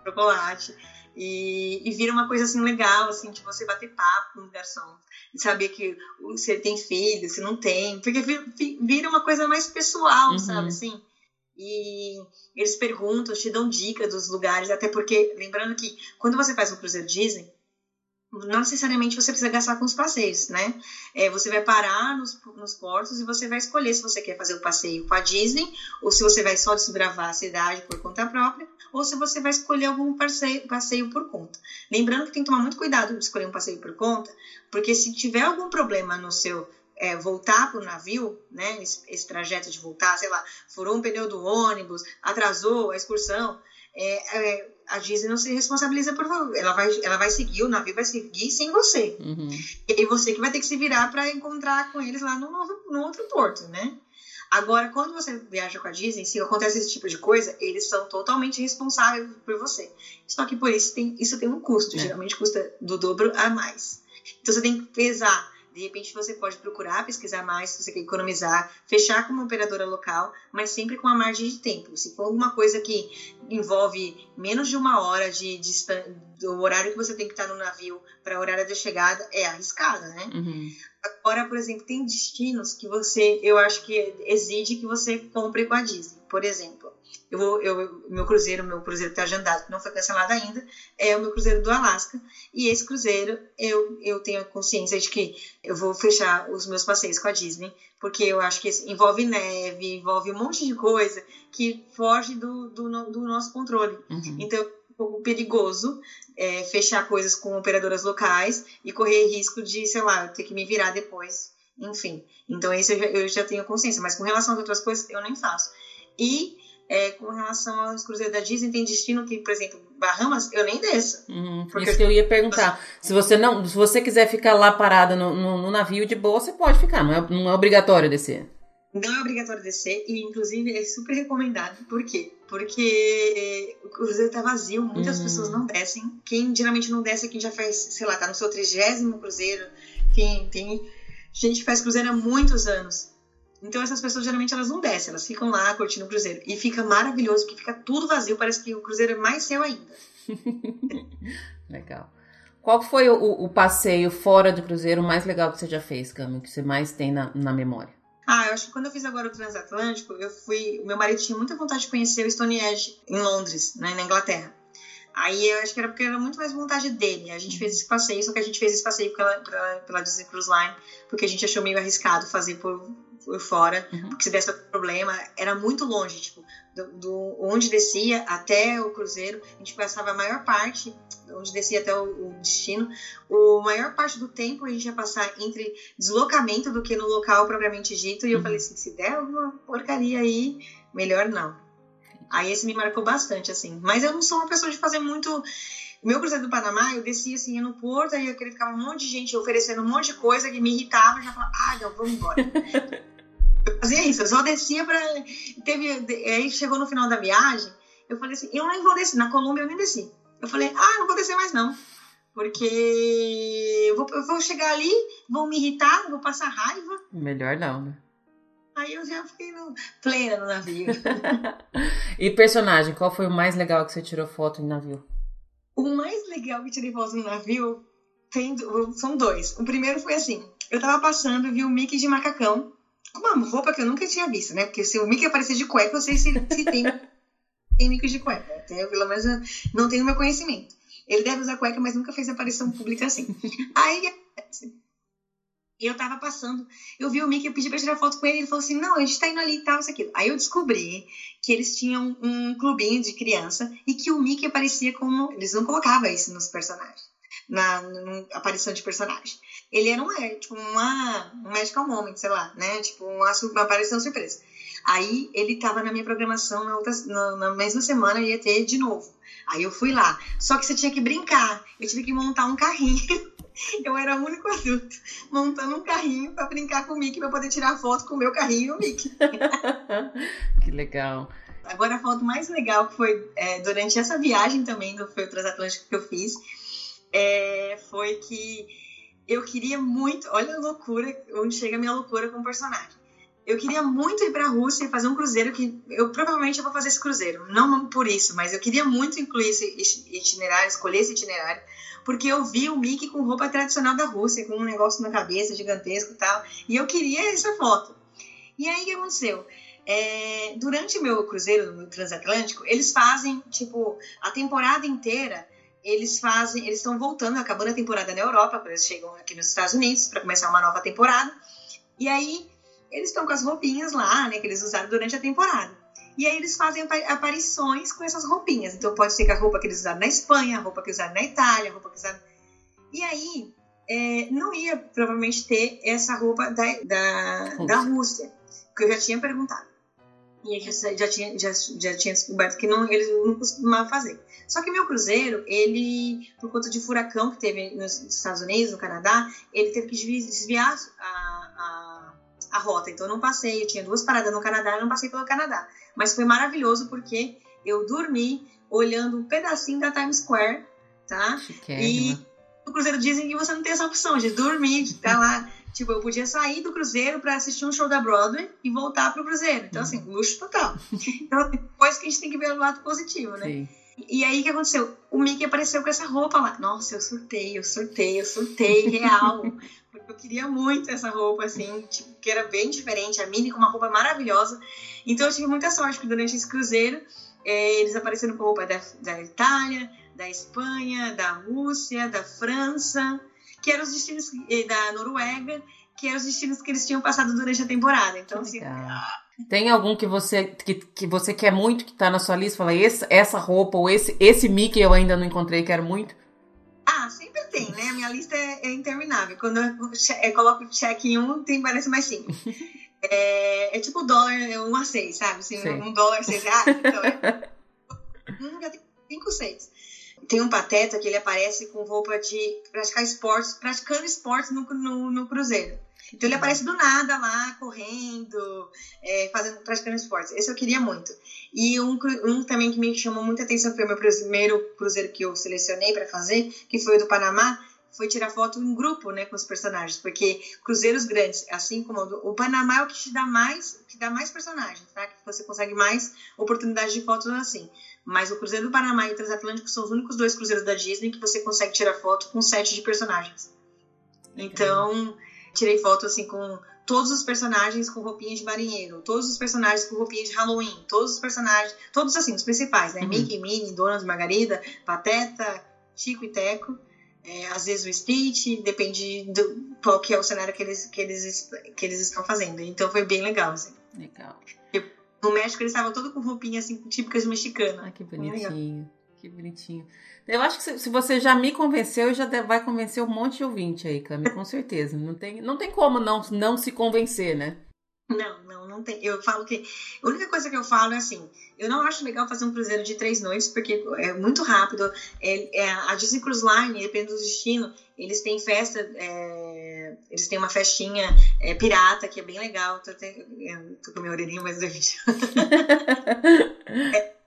chocolate. E, e vira uma coisa assim legal, assim, de você bater papo com o garçom. E saber que se ele tem filho, se não tem. Porque vira uma coisa mais pessoal, uhum. sabe, assim? E eles perguntam, te dão dica dos lugares, até porque, lembrando que quando você faz um cruzeiro Disney, não necessariamente você precisa gastar com os passeios, né? É, você vai parar nos, nos portos e você vai escolher se você quer fazer o passeio com a Disney ou se você vai só desbravar a cidade por conta própria ou se você vai escolher algum passeio, passeio por conta. Lembrando que tem que tomar muito cuidado de escolher um passeio por conta, porque se tiver algum problema no seu é, voltar para o navio, né, esse, esse, trajeto de voltar, sei lá, furou um pneu do ônibus, atrasou a excursão, é, é, a Disney não se responsabiliza por ela vai ela vai seguir o navio vai seguir sem você uhum. e aí você que vai ter que se virar para encontrar com eles lá no, novo, no outro porto né agora quando você viaja com a Disney se acontece esse tipo de coisa eles são totalmente responsáveis por você só que por isso tem isso tem um custo é. geralmente custa do dobro a mais então você tem que pesar de repente você pode procurar pesquisar mais se você quer economizar, fechar com uma operadora local, mas sempre com a margem de tempo. Se for alguma coisa que envolve menos de uma hora de distância do horário que você tem que estar no navio para a horário da chegada, é arriscada, né? Uhum. Agora, por exemplo, tem destinos que você, eu acho que exige que você compre com a Disney. Por exemplo, eu eu, meu cruzeiro, meu cruzeiro está agendado, que não foi cancelado ainda, é o meu cruzeiro do Alasca. E esse cruzeiro, eu, eu tenho a consciência de que eu vou fechar os meus passeios com a Disney, porque eu acho que envolve neve, envolve um monte de coisa que foge do, do, do nosso controle. Uhum. Então, é um pouco perigoso é, fechar coisas com operadoras locais e correr risco de, sei lá, ter que me virar depois. Enfim, então isso eu já, eu já tenho consciência, mas com relação às outras coisas eu nem faço. E é, com relação aos cruzeiros da Disney, tem destino que, por exemplo, Bahamas, eu nem desço. Uhum, porque isso que eu ia perguntar. Se você não, se você quiser ficar lá parada no, no, no, navio de boa, você pode ficar, não é, não é obrigatório descer. Não é obrigatório descer e, inclusive, é super recomendado. Por quê? Porque o cruzeiro tá vazio, muitas uhum. pessoas não descem. Quem geralmente não desce é quem já faz, sei lá, tá no seu trigésimo cruzeiro. Quem tem gente que faz cruzeiro há muitos anos. Então essas pessoas geralmente elas não descem, elas ficam lá curtindo o cruzeiro. E fica maravilhoso, porque fica tudo vazio, parece que o cruzeiro é mais seu ainda. legal. Qual foi o, o, passeio fora do cruzeiro mais legal que você já fez, Cami? Que você mais tem na, na memória? Ah, eu acho que quando eu fiz agora o transatlântico, eu fui. Meu marido tinha muita vontade de conhecer o Stonehenge em Londres, né, na Inglaterra. Aí eu acho que era porque era muito mais vontade dele. A gente fez esse passeio, só que a gente fez esse passeio pela, pela, pela Disney Cruise Line, porque a gente achou meio arriscado fazer por por fora, uhum. porque se desse problema, era muito longe, tipo, do, do, onde descia até o cruzeiro, a gente passava a maior parte, onde descia até o, o destino, a maior parte do tempo a gente ia passar entre deslocamento do que no local propriamente dito, e eu uhum. falei assim, se der alguma porcaria aí, melhor não. Aí esse me marcou bastante, assim. Mas eu não sou uma pessoa de fazer muito. Meu cruzeiro do Panamá, eu descia assim, ia no porto, aí queria ficar um monte de gente oferecendo um monte de coisa que me irritava, já falava, ah, não, vamos embora. eu fazia isso, eu só descia pra. Teve, aí chegou no final da viagem, eu falei assim, eu nem vou descer. Na Colômbia eu nem desci. Eu falei, ah, não vou descer mais não. Porque eu vou, eu vou chegar ali, vão me irritar, vou passar raiva. Melhor não, né? Aí eu já fiquei no, plena no navio. e personagem, qual foi o mais legal que você tirou foto em navio? O mais legal que tirei foto no navio tem, são dois. O primeiro foi assim: eu tava passando e vi o Mickey de macacão com uma roupa que eu nunca tinha visto, né? Porque se o Mickey aparecer de cueca, eu sei se, se tem, tem Mickey de cueca. Até, pelo menos não tenho meu conhecimento. Ele deve usar cueca, mas nunca fez aparição pública assim. Aí eu tava passando, eu vi o Mickey, eu pedi pra tirar foto com ele, ele falou assim, não, a gente tá indo ali e tal, isso aqui. Aí eu descobri que eles tinham um clubinho de criança e que o Mickey aparecia como, eles não colocavam isso nos personagens, na, na aparição de personagem. Ele era um, é, tipo, uma, um magical moment, sei lá, né, tipo, uma, uma aparição surpresa. Aí ele tava na minha programação na, outra, na, na mesma semana, ia ter de novo. Aí eu fui lá. Só que você tinha que brincar. Eu tive que montar um carrinho. Eu era o único adulto montando um carrinho para brincar com o Mickey, para poder tirar foto com o meu carrinho e o Mickey. que legal. Agora a foto mais legal que foi é, durante essa viagem também do foi o transatlântico que eu fiz é, foi que eu queria muito, olha a loucura, onde chega a minha loucura com o personagem. Eu queria muito ir para a Rússia e fazer um cruzeiro que eu provavelmente eu vou fazer esse cruzeiro. Não por isso, mas eu queria muito incluir esse itinerário, escolher esse itinerário, porque eu vi o Mickey com roupa tradicional da Rússia, com um negócio na cabeça gigantesco e tal, e eu queria essa foto. E aí o que aconteceu? É, durante o meu cruzeiro no transatlântico, eles fazem, tipo, a temporada inteira, eles fazem, eles estão voltando, acabando a temporada na Europa, quando eles chegam aqui nos Estados Unidos para começar uma nova temporada. E aí eles estão com as roupinhas lá, né, que eles usaram durante a temporada. E aí eles fazem aparições com essas roupinhas. Então pode ser que a roupa que eles usaram na Espanha, a roupa que usaram na Itália, a roupa que usaram. E aí é, não ia provavelmente ter essa roupa da, da, da Rússia, que eu já tinha perguntado. E já, já, tinha, já, já tinha descoberto que não, eles não costumavam fazer. Só que meu cruzeiro, ele, por conta de furacão que teve nos Estados Unidos, no Canadá, ele teve que desviar a, a a rota. Então eu não passei, eu tinha duas paradas no Canadá, eu não passei pelo Canadá. Mas foi maravilhoso porque eu dormi olhando um pedacinho da Times Square, tá? E no Cruzeiro dizem que você não tem essa opção de dormir, de ficar lá. Tipo, eu podia sair do Cruzeiro para assistir um show da Broadway e voltar pro Cruzeiro. Então, assim, uhum. luxo total. Então, depois que a gente tem que ver o lado positivo, né? Sim. E aí o que aconteceu? O Mickey apareceu com essa roupa lá. Nossa, eu surtei, eu surtei, eu surtei, real. Porque eu queria muito essa roupa, assim, tipo, que era bem diferente. A Minnie com uma roupa maravilhosa. Então eu tive muita sorte, porque durante esse cruzeiro é, eles apareceram com roupa da, da Itália, da Espanha, da Rússia, da França, que eram os destinos da Noruega, que eram os destinos que eles tinham passado durante a temporada. Então, assim. Tem algum que você que, que você quer muito, que tá na sua lista? Fala, esse, essa roupa ou esse, esse Mickey eu ainda não encontrei, quero muito? Ah, sempre tem, né? A minha lista é, é interminável. Quando eu, eu coloco check em um, tem, parece mais cinco. É, é tipo dólar 1 a 6, sabe? Assim, um dólar 6 reais. Então é. Já tem 5, 6. Tem um pateta que ele aparece com roupa de praticar esportes, praticando esportes no, no, no cruzeiro. Então ele aparece do nada lá, correndo, é, fazendo, praticando esportes. Esse eu queria muito. E um, um também que me chamou muita atenção foi o meu primeiro cruzeiro que eu selecionei para fazer, que foi o do Panamá, foi tirar foto em grupo, né, com os personagens, porque cruzeiros grandes, assim como o, o Panamá é o que te dá mais, que dá mais personagens, tá? Que você consegue mais oportunidades de fotos assim. Mas o Cruzeiro do Panamá e o Transatlântico são os únicos dois cruzeiros da Disney que você consegue tirar foto com sete de personagens. Então, tirei foto assim com todos os personagens com roupinhas de marinheiro, todos os personagens com roupinhas de Halloween, todos os personagens, todos assim, os principais, né? Uhum. Mickey, Minnie, Donald, Margarida, Pateta, Chico e Teco. É, às vezes o Stitch, depende do qual que é o cenário que eles, que eles, que eles estão fazendo. Então foi bem legal, assim. Legal. No México eles estavam todos com roupinha assim, típicas mexicanas. Ah, que bonitinho. Que bonitinho. Eu acho que se, você já me convenceu, já vai convencer um monte de ouvinte aí, Cami, com certeza. Não tem, não tem como não, não se convencer, né? Não, não, não tem. Eu falo que. A única coisa que eu falo é assim: eu não acho legal fazer um cruzeiro de três noites, porque é muito rápido. É, é a Disney Cruise Line, depende do destino, eles têm festa. É, eles têm uma festinha é, pirata, que é bem legal. Tô, até, tô com meu orelhinho, mas eu vídeo. É,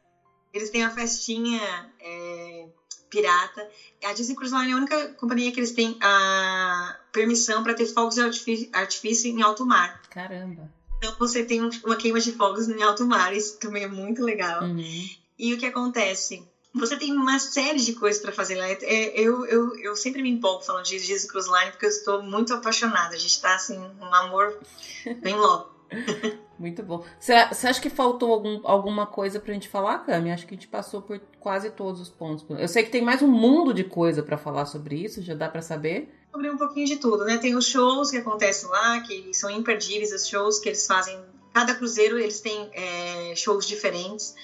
eles têm uma festinha é, pirata. A Disney Cruise Line é a única companhia que eles têm a permissão para ter fogos de artifício, artifício em alto mar. Caramba! Então você tem uma queima de fogos em alto mar, isso também é muito legal. Uhum. E o que acontece? Você tem uma série de coisas para fazer lá. É, eu, eu, eu sempre me empolgo falando de Disney Cruise Line porque eu estou muito apaixonada. A gente está assim, um amor bem louco. Muito bom. Você acha que faltou algum, alguma coisa pra gente falar, Cami? Acho que a gente passou por quase todos os pontos. Eu sei que tem mais um mundo de coisa para falar sobre isso, já dá para saber. sobre um pouquinho de tudo, né? Tem os shows que acontecem lá, que são imperdíveis, os shows que eles fazem. Cada cruzeiro eles têm é, shows diferentes.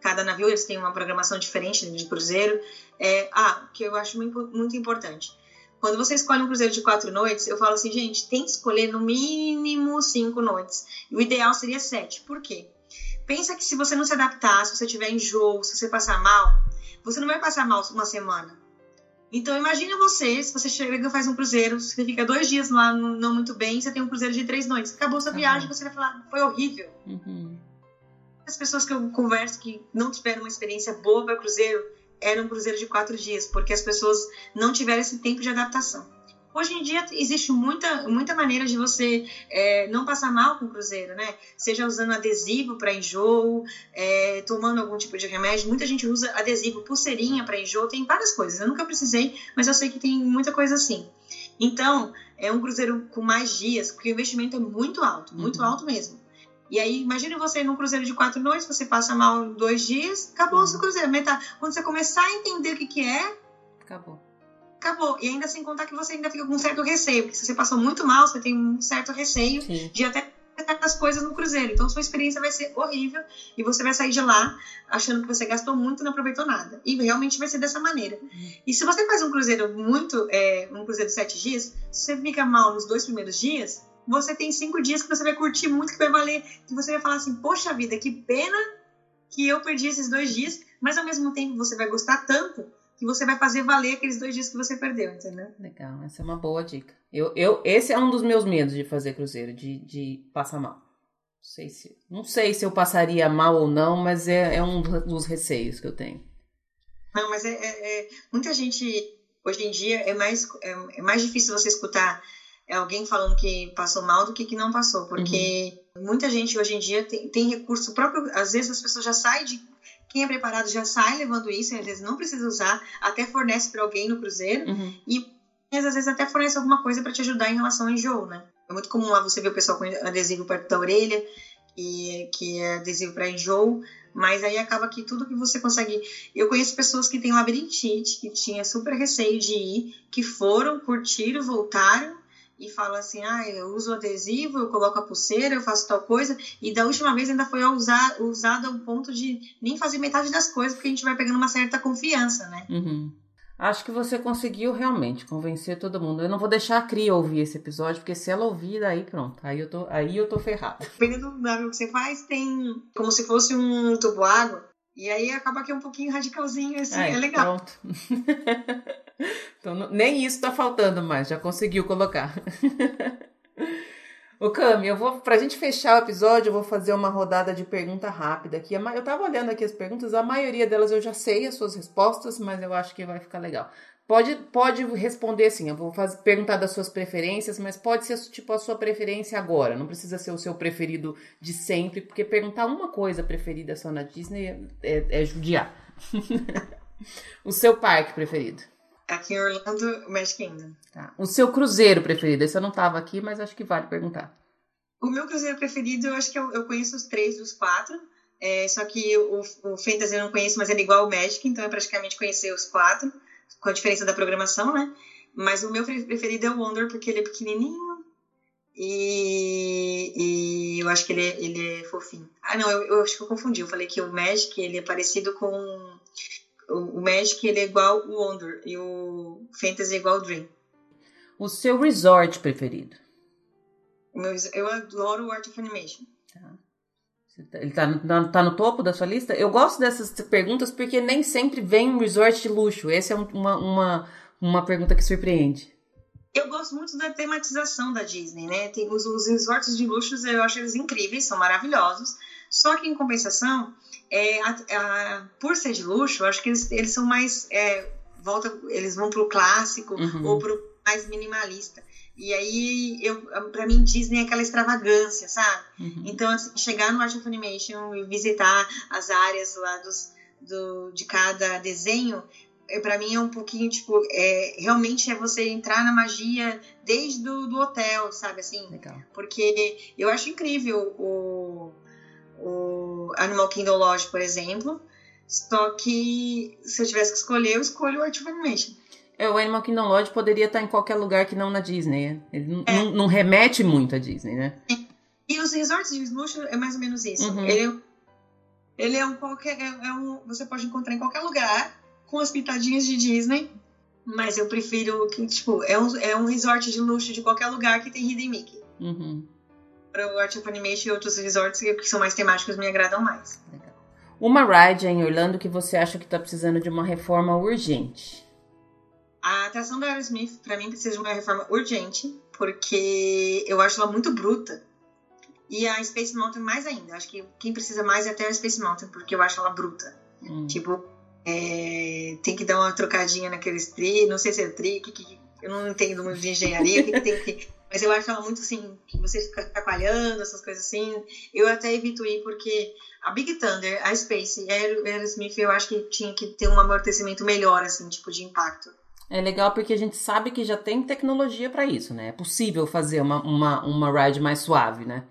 Cada navio eles têm uma programação diferente de cruzeiro. É, ah, que eu acho muito, muito importante. Quando você escolhe um cruzeiro de quatro noites, eu falo assim, gente, tem que escolher no mínimo cinco noites. O ideal seria sete. Por quê? Pensa que se você não se adaptar, se você tiver enjoo, se você passar mal, você não vai passar mal uma semana então imagina você, se você chega e faz um cruzeiro, você fica dois dias lá não muito bem, você tem um cruzeiro de três noites. Acabou sua viagem, você vai falar, foi horrível. Uhum. As pessoas que eu converso que não tiveram uma experiência boa para cruzeiro, era um cruzeiro de quatro dias, porque as pessoas não tiveram esse tempo de adaptação. Hoje em dia existe muita, muita maneira de você é, não passar mal com o cruzeiro, né? Seja usando adesivo para enjoo, é, tomando algum tipo de remédio. Muita gente usa adesivo, pulseirinha para enjoo, tem várias coisas. Eu nunca precisei, mas eu sei que tem muita coisa assim. Então, é um cruzeiro com mais dias, porque o investimento é muito alto, muito uhum. alto mesmo. E aí, imagine você num cruzeiro de quatro noites, você passa mal dois dias, acabou uhum. o seu cruzeiro. Quando você começar a entender o que, que é, acabou acabou. E ainda sem contar que você ainda fica com um certo receio, porque se você passou muito mal, você tem um certo receio Sim. de até as coisas no cruzeiro. Então sua experiência vai ser horrível e você vai sair de lá achando que você gastou muito e não aproveitou nada. E realmente vai ser dessa maneira. Uhum. E se você faz um cruzeiro muito, é, um cruzeiro de sete dias, se você fica mal nos dois primeiros dias, você tem cinco dias que você vai curtir muito, que vai valer, que você vai falar assim, poxa vida, que pena que eu perdi esses dois dias, mas ao mesmo tempo você vai gostar tanto que você vai fazer valer aqueles dois dias que você perdeu, entendeu? Legal, essa é uma boa dica. Eu, eu, esse é um dos meus medos de fazer cruzeiro, de, de passar mal. Não sei, se, não sei se eu passaria mal ou não, mas é, é um dos receios que eu tenho. Não, mas é, é, é muita gente hoje em dia é mais é, é, mais difícil você escutar alguém falando que passou mal do que que não passou, porque uhum. muita gente hoje em dia tem, tem recurso próprio. Às vezes as pessoas já saem de quem é preparado já sai levando isso, às vezes não precisa usar, até fornece para alguém no cruzeiro uhum. e às vezes até fornece alguma coisa para te ajudar em relação ao enjoo, né? É muito comum lá você ver o pessoal com adesivo perto da orelha, e, que é adesivo para enjoo, mas aí acaba que tudo que você consegue. Eu conheço pessoas que têm labirintite, que tinha super receio de ir, que foram, curtiram, voltaram e fala assim: ah, eu uso adesivo, eu coloco a pulseira, eu faço tal coisa, e da última vez ainda foi usar, usado ao ponto de nem fazer metade das coisas, porque a gente vai pegando uma certa confiança, né? Uhum. Acho que você conseguiu realmente convencer todo mundo. Eu não vou deixar a Cria ouvir esse episódio, porque se ela ouvir, aí pronto. Aí eu tô, aí eu tô ferrada. Dependendo do que você faz, tem como se fosse um tubo água. E aí acaba que é um pouquinho radicalzinho, assim, é legal. Pronto. então, nem isso tá faltando mais, já conseguiu colocar. Ô Cami, eu vou, pra gente fechar o episódio, eu vou fazer uma rodada de pergunta rápida aqui. Eu tava olhando aqui as perguntas, a maioria delas eu já sei as suas respostas, mas eu acho que vai ficar legal. Pode, pode responder assim, eu vou fazer, perguntar das suas preferências, mas pode ser tipo a sua preferência agora, não precisa ser o seu preferido de sempre, porque perguntar uma coisa preferida só na Disney é, é, é judiar. o seu parque preferido? Aqui em Orlando, Magic Kingdom. Tá. O seu cruzeiro preferido? Esse eu não tava aqui, mas acho que vale perguntar. O meu cruzeiro preferido, eu acho que eu, eu conheço os três dos quatro. É, só que o, o Fantasy eu não conheço, mas ele é igual ao Magic, então é praticamente conhecer os quatro com a diferença da programação, né? Mas o meu preferido é o Wonder porque ele é pequenininho e, e eu acho que ele é, ele é fofinho. Ah, não, eu, eu, acho que eu confundi. Eu falei que o Magic ele é parecido com o, o Magic ele é igual o Wonder e o Fantasy é igual o Dream. O seu resort preferido? Meu, eu adoro o Art of Animation. Tá. Ele tá no, tá no topo da sua lista? Eu gosto dessas perguntas porque nem sempre vem um resort de luxo. Essa é uma, uma, uma pergunta que surpreende. Eu gosto muito da tematização da Disney, né? Tem os, os resorts de luxo, eu acho eles incríveis, são maravilhosos. Só que, em compensação, é, a, a, por ser de luxo, acho que eles, eles são mais. É, volta, eles vão pro clássico uhum. ou pro mais minimalista. E aí, eu, pra mim, Disney é aquela extravagância, sabe? Uhum. Então, assim, chegar no Art of Animation e visitar as áreas lá dos, do, de cada desenho, é, para mim é um pouquinho, tipo, é, realmente é você entrar na magia desde do, do hotel, sabe? Assim, Legal. Porque eu acho incrível o, o Animal Kingdom Lodge, por exemplo, só que se eu tivesse que escolher, eu escolho o Art of Animation. É, o Animal Kingdom Lodge poderia estar em qualquer lugar que não na Disney. Ele é. não remete muito à Disney, né? E os resorts de luxo é mais ou menos isso. Uhum. Ele, ele é um qualquer. É, é um, você pode encontrar em qualquer lugar com as pitadinhas de Disney. Mas eu prefiro que, tipo, é um, é um resort de luxo de qualquer lugar que tem Hidden Mickey. Uhum. Para o Art of Animation e outros resorts que são mais temáticos me agradam mais. Uma ride em Orlando que você acha que está precisando de uma reforma urgente? A atração da Aerosmith, para mim, precisa de uma reforma urgente, porque eu acho ela muito bruta. E a Space Mountain mais ainda. Acho que quem precisa mais é até a Space Mountain, porque eu acho ela bruta. Hum. Tipo, é, tem que dar uma trocadinha naqueles tri, não sei se é tri, que, que, eu não entendo muito de engenharia, que, que tem que. Mas eu acho ela muito assim, que você fica atrapalhando, essas coisas assim. Eu até evito ir porque a Big Thunder, a Space, a Aerosmith, eu acho que tinha que ter um amortecimento melhor, assim, tipo, de impacto. É legal porque a gente sabe que já tem tecnologia para isso, né? É possível fazer uma, uma, uma ride mais suave, né?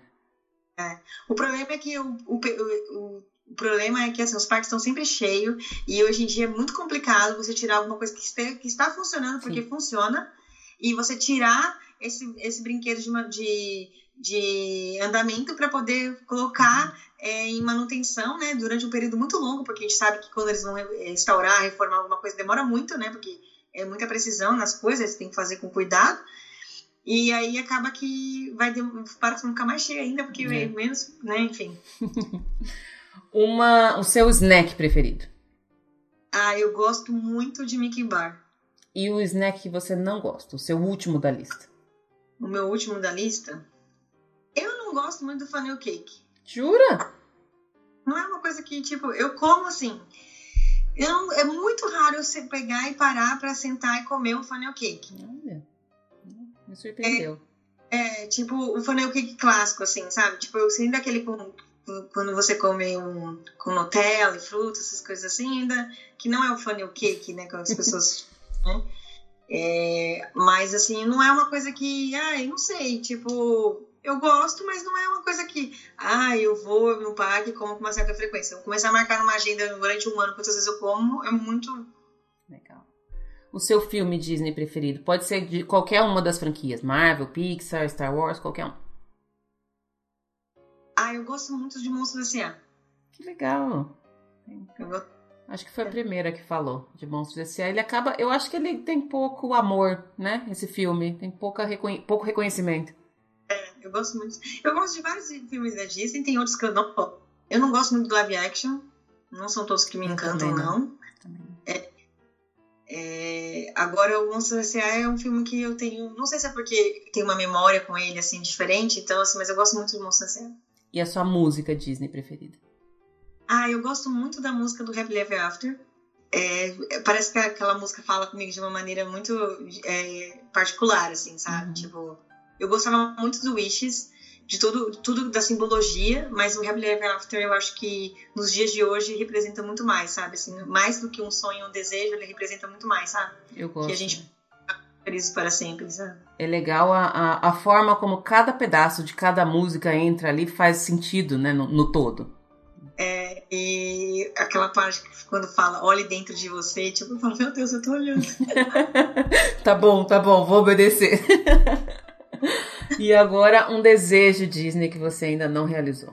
É. O problema é que o, o, o, o problema é que assim, os parques estão sempre cheios e hoje em dia é muito complicado você tirar alguma coisa que, está, que está funcionando porque Sim. funciona e você tirar esse, esse brinquedo de, de, de andamento para poder colocar é, em manutenção, né, durante um período muito longo, porque a gente sabe que quando eles vão restaurar, reformar alguma coisa demora muito, né, porque é muita precisão nas coisas, tem que fazer com cuidado. E aí acaba que vai para ficar mais cheio ainda, porque é. menos, né, enfim. Uma, o seu snack preferido? Ah, eu gosto muito de Mickey Bar. E o snack que você não gosta, o seu último da lista? O meu último da lista? Eu não gosto muito do funnel cake. Jura? Não é uma coisa que, tipo, eu como assim. Eu, é muito raro você pegar e parar para sentar e comer um funnel cake. Olha, me surpreendeu. É, é, tipo, o funnel cake clássico, assim, sabe? Tipo, eu sinto aquele com, quando você come um, com Nutella e frutas, essas coisas assim, ainda que não é o funnel cake, né? Que as pessoas. né? É, mas, assim, não é uma coisa que. Ai, não sei, tipo eu gosto, mas não é uma coisa que, ah, eu vou no parque e como com uma certa frequência. Eu começar a marcar numa agenda durante um ano, quantas vezes eu como, é muito. Legal. O seu filme Disney preferido pode ser de qualquer uma das franquias, Marvel, Pixar, Star Wars, qualquer um. Ah, eu gosto muito de Monstros S.A. Que legal. Acho que foi a primeira que falou de Monstros S.A. Ele acaba, eu acho que ele tem pouco amor, né? Esse filme tem pouca, pouco reconhecimento. Eu gosto muito. Eu gosto de vários filmes da Disney, tem outros que eu não. Eu não gosto muito do live action. Não são todos que me encantam, não. É, é, agora, o Monstro S.A. é um filme que eu tenho. Não sei se é porque tenho uma memória com ele assim diferente, então, assim, mas eu gosto muito do Monstro S.A. E a sua música Disney preferida? Ah, eu gosto muito da música do Happy Ever After. É, parece que aquela música fala comigo de uma maneira muito é, particular, assim, sabe? Uhum. Tipo, eu gostava muito do Wishes, de tudo, tudo da simbologia, mas o Happily Ever After eu acho que nos dias de hoje representa muito mais, sabe? Assim, mais do que um sonho, um desejo, ele representa muito mais, sabe? Eu gosto. Que a gente feliz para sempre, sabe? É legal a, a, a, forma como cada pedaço de cada música entra ali faz sentido, né, no, no todo. E aquela parte que quando fala, olhe dentro de você, tipo, eu falo, meu Deus, eu tô olhando. tá bom, tá bom, vou obedecer. e agora um desejo Disney que você ainda não realizou.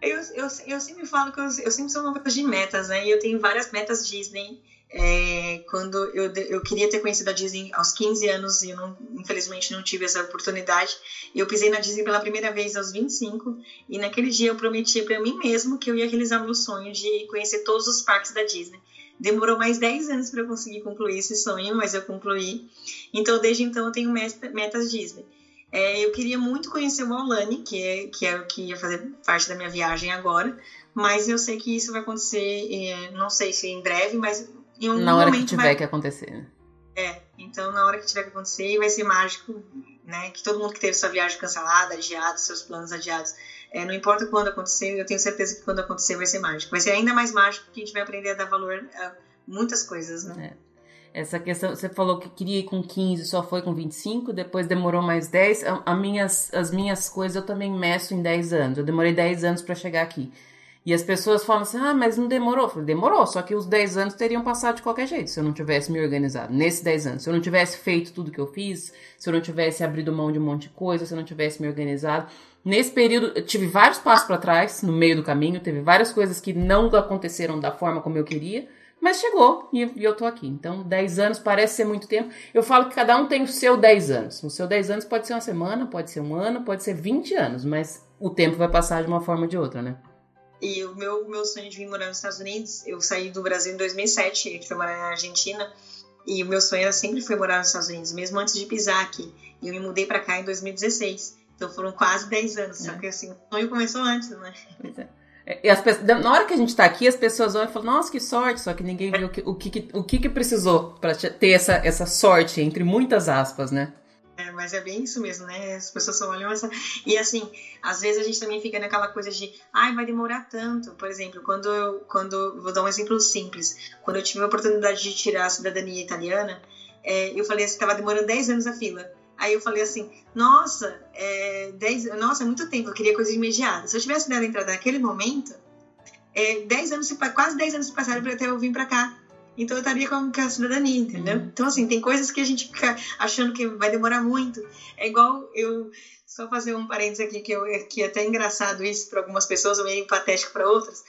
Eu, eu, eu sempre falo que eu, eu sempre sou uma pessoa de metas, né? E eu tenho várias metas Disney. É, quando eu, eu queria ter conhecido a Disney aos 15 anos e eu não, infelizmente não tive essa oportunidade. Eu pisei na Disney pela primeira vez aos 25 e naquele dia eu prometi para mim mesmo que eu ia realizar meu sonho de conhecer todos os parques da Disney. Demorou mais 10 anos para eu conseguir concluir esse sonho, mas eu concluí. Então, desde então, eu tenho metas Disney. É, eu queria muito conhecer o Aulani, que é, que é o que ia fazer parte da minha viagem agora, mas eu sei que isso vai acontecer, é, não sei se em breve, mas em um Na hora que tiver vai... que acontecer. Né? É, então na hora que tiver que acontecer vai ser mágico, né? Que todo mundo que teve sua viagem cancelada, adiada, seus planos adiados, é, não importa quando acontecer, eu tenho certeza que quando acontecer vai ser mágico. Vai ser ainda mais mágico porque a gente vai aprender a dar valor a muitas coisas, né? É. Essa questão, você falou que queria ir com 15, só foi com 25, depois demorou mais 10. A, a minhas, as minhas coisas eu também meço em 10 anos. Eu demorei 10 anos para chegar aqui. E as pessoas falam assim: ah, mas não demorou. Falei, demorou, só que os 10 anos teriam passado de qualquer jeito se eu não tivesse me organizado. Nesses 10 anos. Se eu não tivesse feito tudo que eu fiz, se eu não tivesse abrido mão de um monte de coisa, se eu não tivesse me organizado. Nesse período, eu tive vários passos para trás, no meio do caminho, teve várias coisas que não aconteceram da forma como eu queria, mas chegou e, e eu tô aqui. Então, 10 anos parece ser muito tempo. Eu falo que cada um tem o seu 10 anos. O seu 10 anos pode ser uma semana, pode ser um ano, pode ser 20 anos, mas o tempo vai passar de uma forma ou de outra, né? E o meu, meu sonho de vir morar nos Estados Unidos, eu saí do Brasil em 2007, e fui morar na Argentina, e o meu sonho era sempre foi morar nos Estados Unidos, mesmo antes de pisar aqui. E eu me mudei para cá em 2016. Então foram quase 10 anos, é. só que assim, o sonho começou antes, né? Pois é. E as pessoas, na hora que a gente está aqui, as pessoas olham e falam, nossa, que sorte, só que ninguém viu o que, o que, o que, que precisou para ter essa, essa sorte, entre muitas aspas, né? É, mas é bem isso mesmo, né? As pessoas só olham essa. E assim, às vezes a gente também fica naquela coisa de, ai, vai demorar tanto. Por exemplo, quando eu. Quando, vou dar um exemplo simples. Quando eu tive a oportunidade de tirar a cidadania italiana, é, eu falei assim, estava demorando 10 anos a fila. Aí eu falei assim, nossa, é, 10, nossa, é muito tempo, eu queria coisa imediata. Se eu tivesse dado a entrada naquele momento, é, 10 anos, quase 10 anos se passaram para até eu vir para cá. Então eu estaria com a cidadania, entendeu? Uhum. Então, assim, tem coisas que a gente fica achando que vai demorar muito. É igual eu. Só fazer um parênteses aqui, que, eu, que é até engraçado isso para algumas pessoas, meio patético para outras.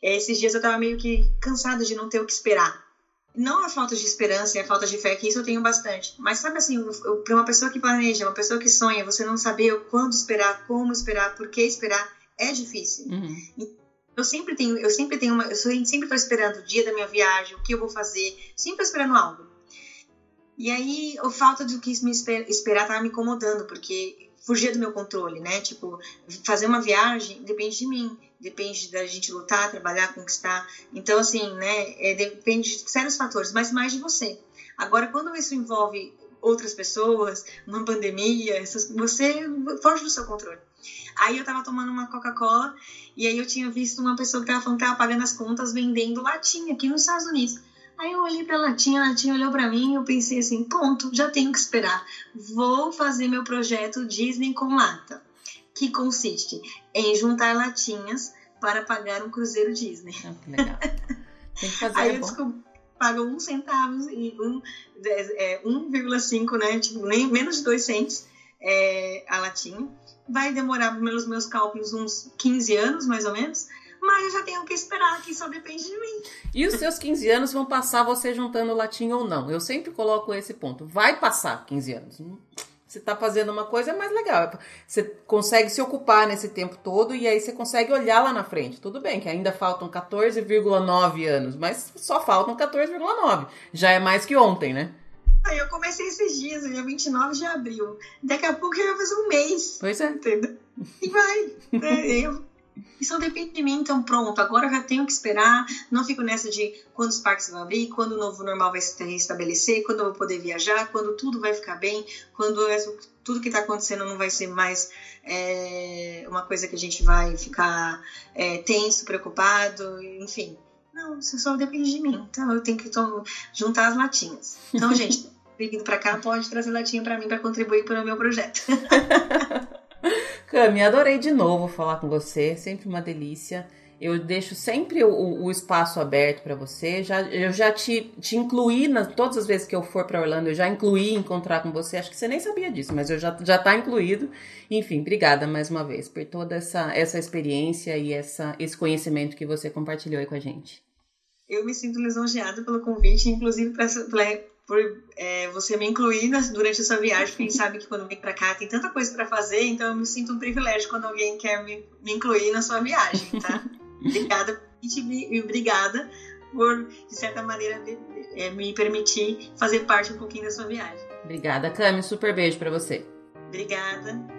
É, esses dias eu estava meio que cansada de não ter o que esperar. Não a falta de esperança e a falta de fé, que isso eu tenho bastante. Mas sabe assim, para uma pessoa que planeja, uma pessoa que sonha, você não saber quando esperar, como esperar, por que esperar, é difícil. Uhum eu sempre tenho, eu sempre tenho uma, eu sempre estou esperando o dia da minha viagem, o que eu vou fazer, sempre esperando algo. E aí, a falta do que me esper, esperar tava me incomodando, porque fugia do meu controle, né? Tipo, fazer uma viagem depende de mim, depende da gente lutar, trabalhar, conquistar. Então, assim, né? É, depende de sérios fatores, mas mais de você. Agora, quando isso envolve outras pessoas, uma pandemia, você foge do seu controle. Aí eu tava tomando uma Coca-Cola e aí eu tinha visto uma pessoa que tava falando que tava pagando as contas vendendo latinha aqui nos Estados Unidos. Aí eu olhei pra latinha, a latinha olhou para mim e eu pensei assim, ponto, já tenho que esperar. Vou fazer meu projeto Disney com lata, que consiste em juntar latinhas para pagar um cruzeiro Disney. Ah, que legal. Tem que fazer Aí eu descobri paga um centavo e um, é, 1,5, né? Tipo, nem, menos de dois centos é, a latinha. Vai demorar, pelos meus cálculos, uns 15 anos, mais ou menos. Mas eu já tenho que esperar, que só depende de mim. E os seus 15 anos vão passar você juntando latinha ou não? Eu sempre coloco esse ponto. Vai passar 15 anos. Você está fazendo uma coisa é mais legal. Você consegue se ocupar nesse tempo todo e aí você consegue olhar lá na frente. Tudo bem que ainda faltam 14,9 anos, mas só faltam 14,9. Já é mais que ontem, né? Eu comecei esses dias, dia 29 de abril. Daqui a pouco já vai fazer um mês. Pois é. Entendeu? E vai. Né? Eu, isso depende de mim, então pronto, agora eu já tenho que esperar, não fico nessa de quando os parques vão abrir, quando o novo normal vai se restabelecer, quando eu vou poder viajar, quando tudo vai ficar bem, quando tudo que está acontecendo não vai ser mais é, uma coisa que a gente vai ficar é, tenso, preocupado, enfim. Não, isso só depende de mim. Então eu tenho que juntar as latinhas. Então, gente, vindo para cá, pode trazer latinha para mim para contribuir para o meu projeto. Cami, adorei de novo falar com você, sempre uma delícia. Eu deixo sempre o, o espaço aberto para você. Já, eu já te, te incluí nas todas as vezes que eu for para Orlando, eu já incluí encontrar com você. Acho que você nem sabia disso, mas eu já já tá incluído. Enfim, obrigada mais uma vez por toda essa essa experiência e essa esse conhecimento que você compartilhou aí com a gente. Eu me sinto lisonjeada pelo convite, inclusive para por é, você me incluir durante a sua viagem, gente sabe que quando vem para cá tem tanta coisa para fazer, então eu me sinto um privilégio quando alguém quer me, me incluir na sua viagem, tá? obrigada e obrigada por, de certa maneira, de, é, me permitir fazer parte um pouquinho da sua viagem. Obrigada, Cami. Super beijo para você. Obrigada.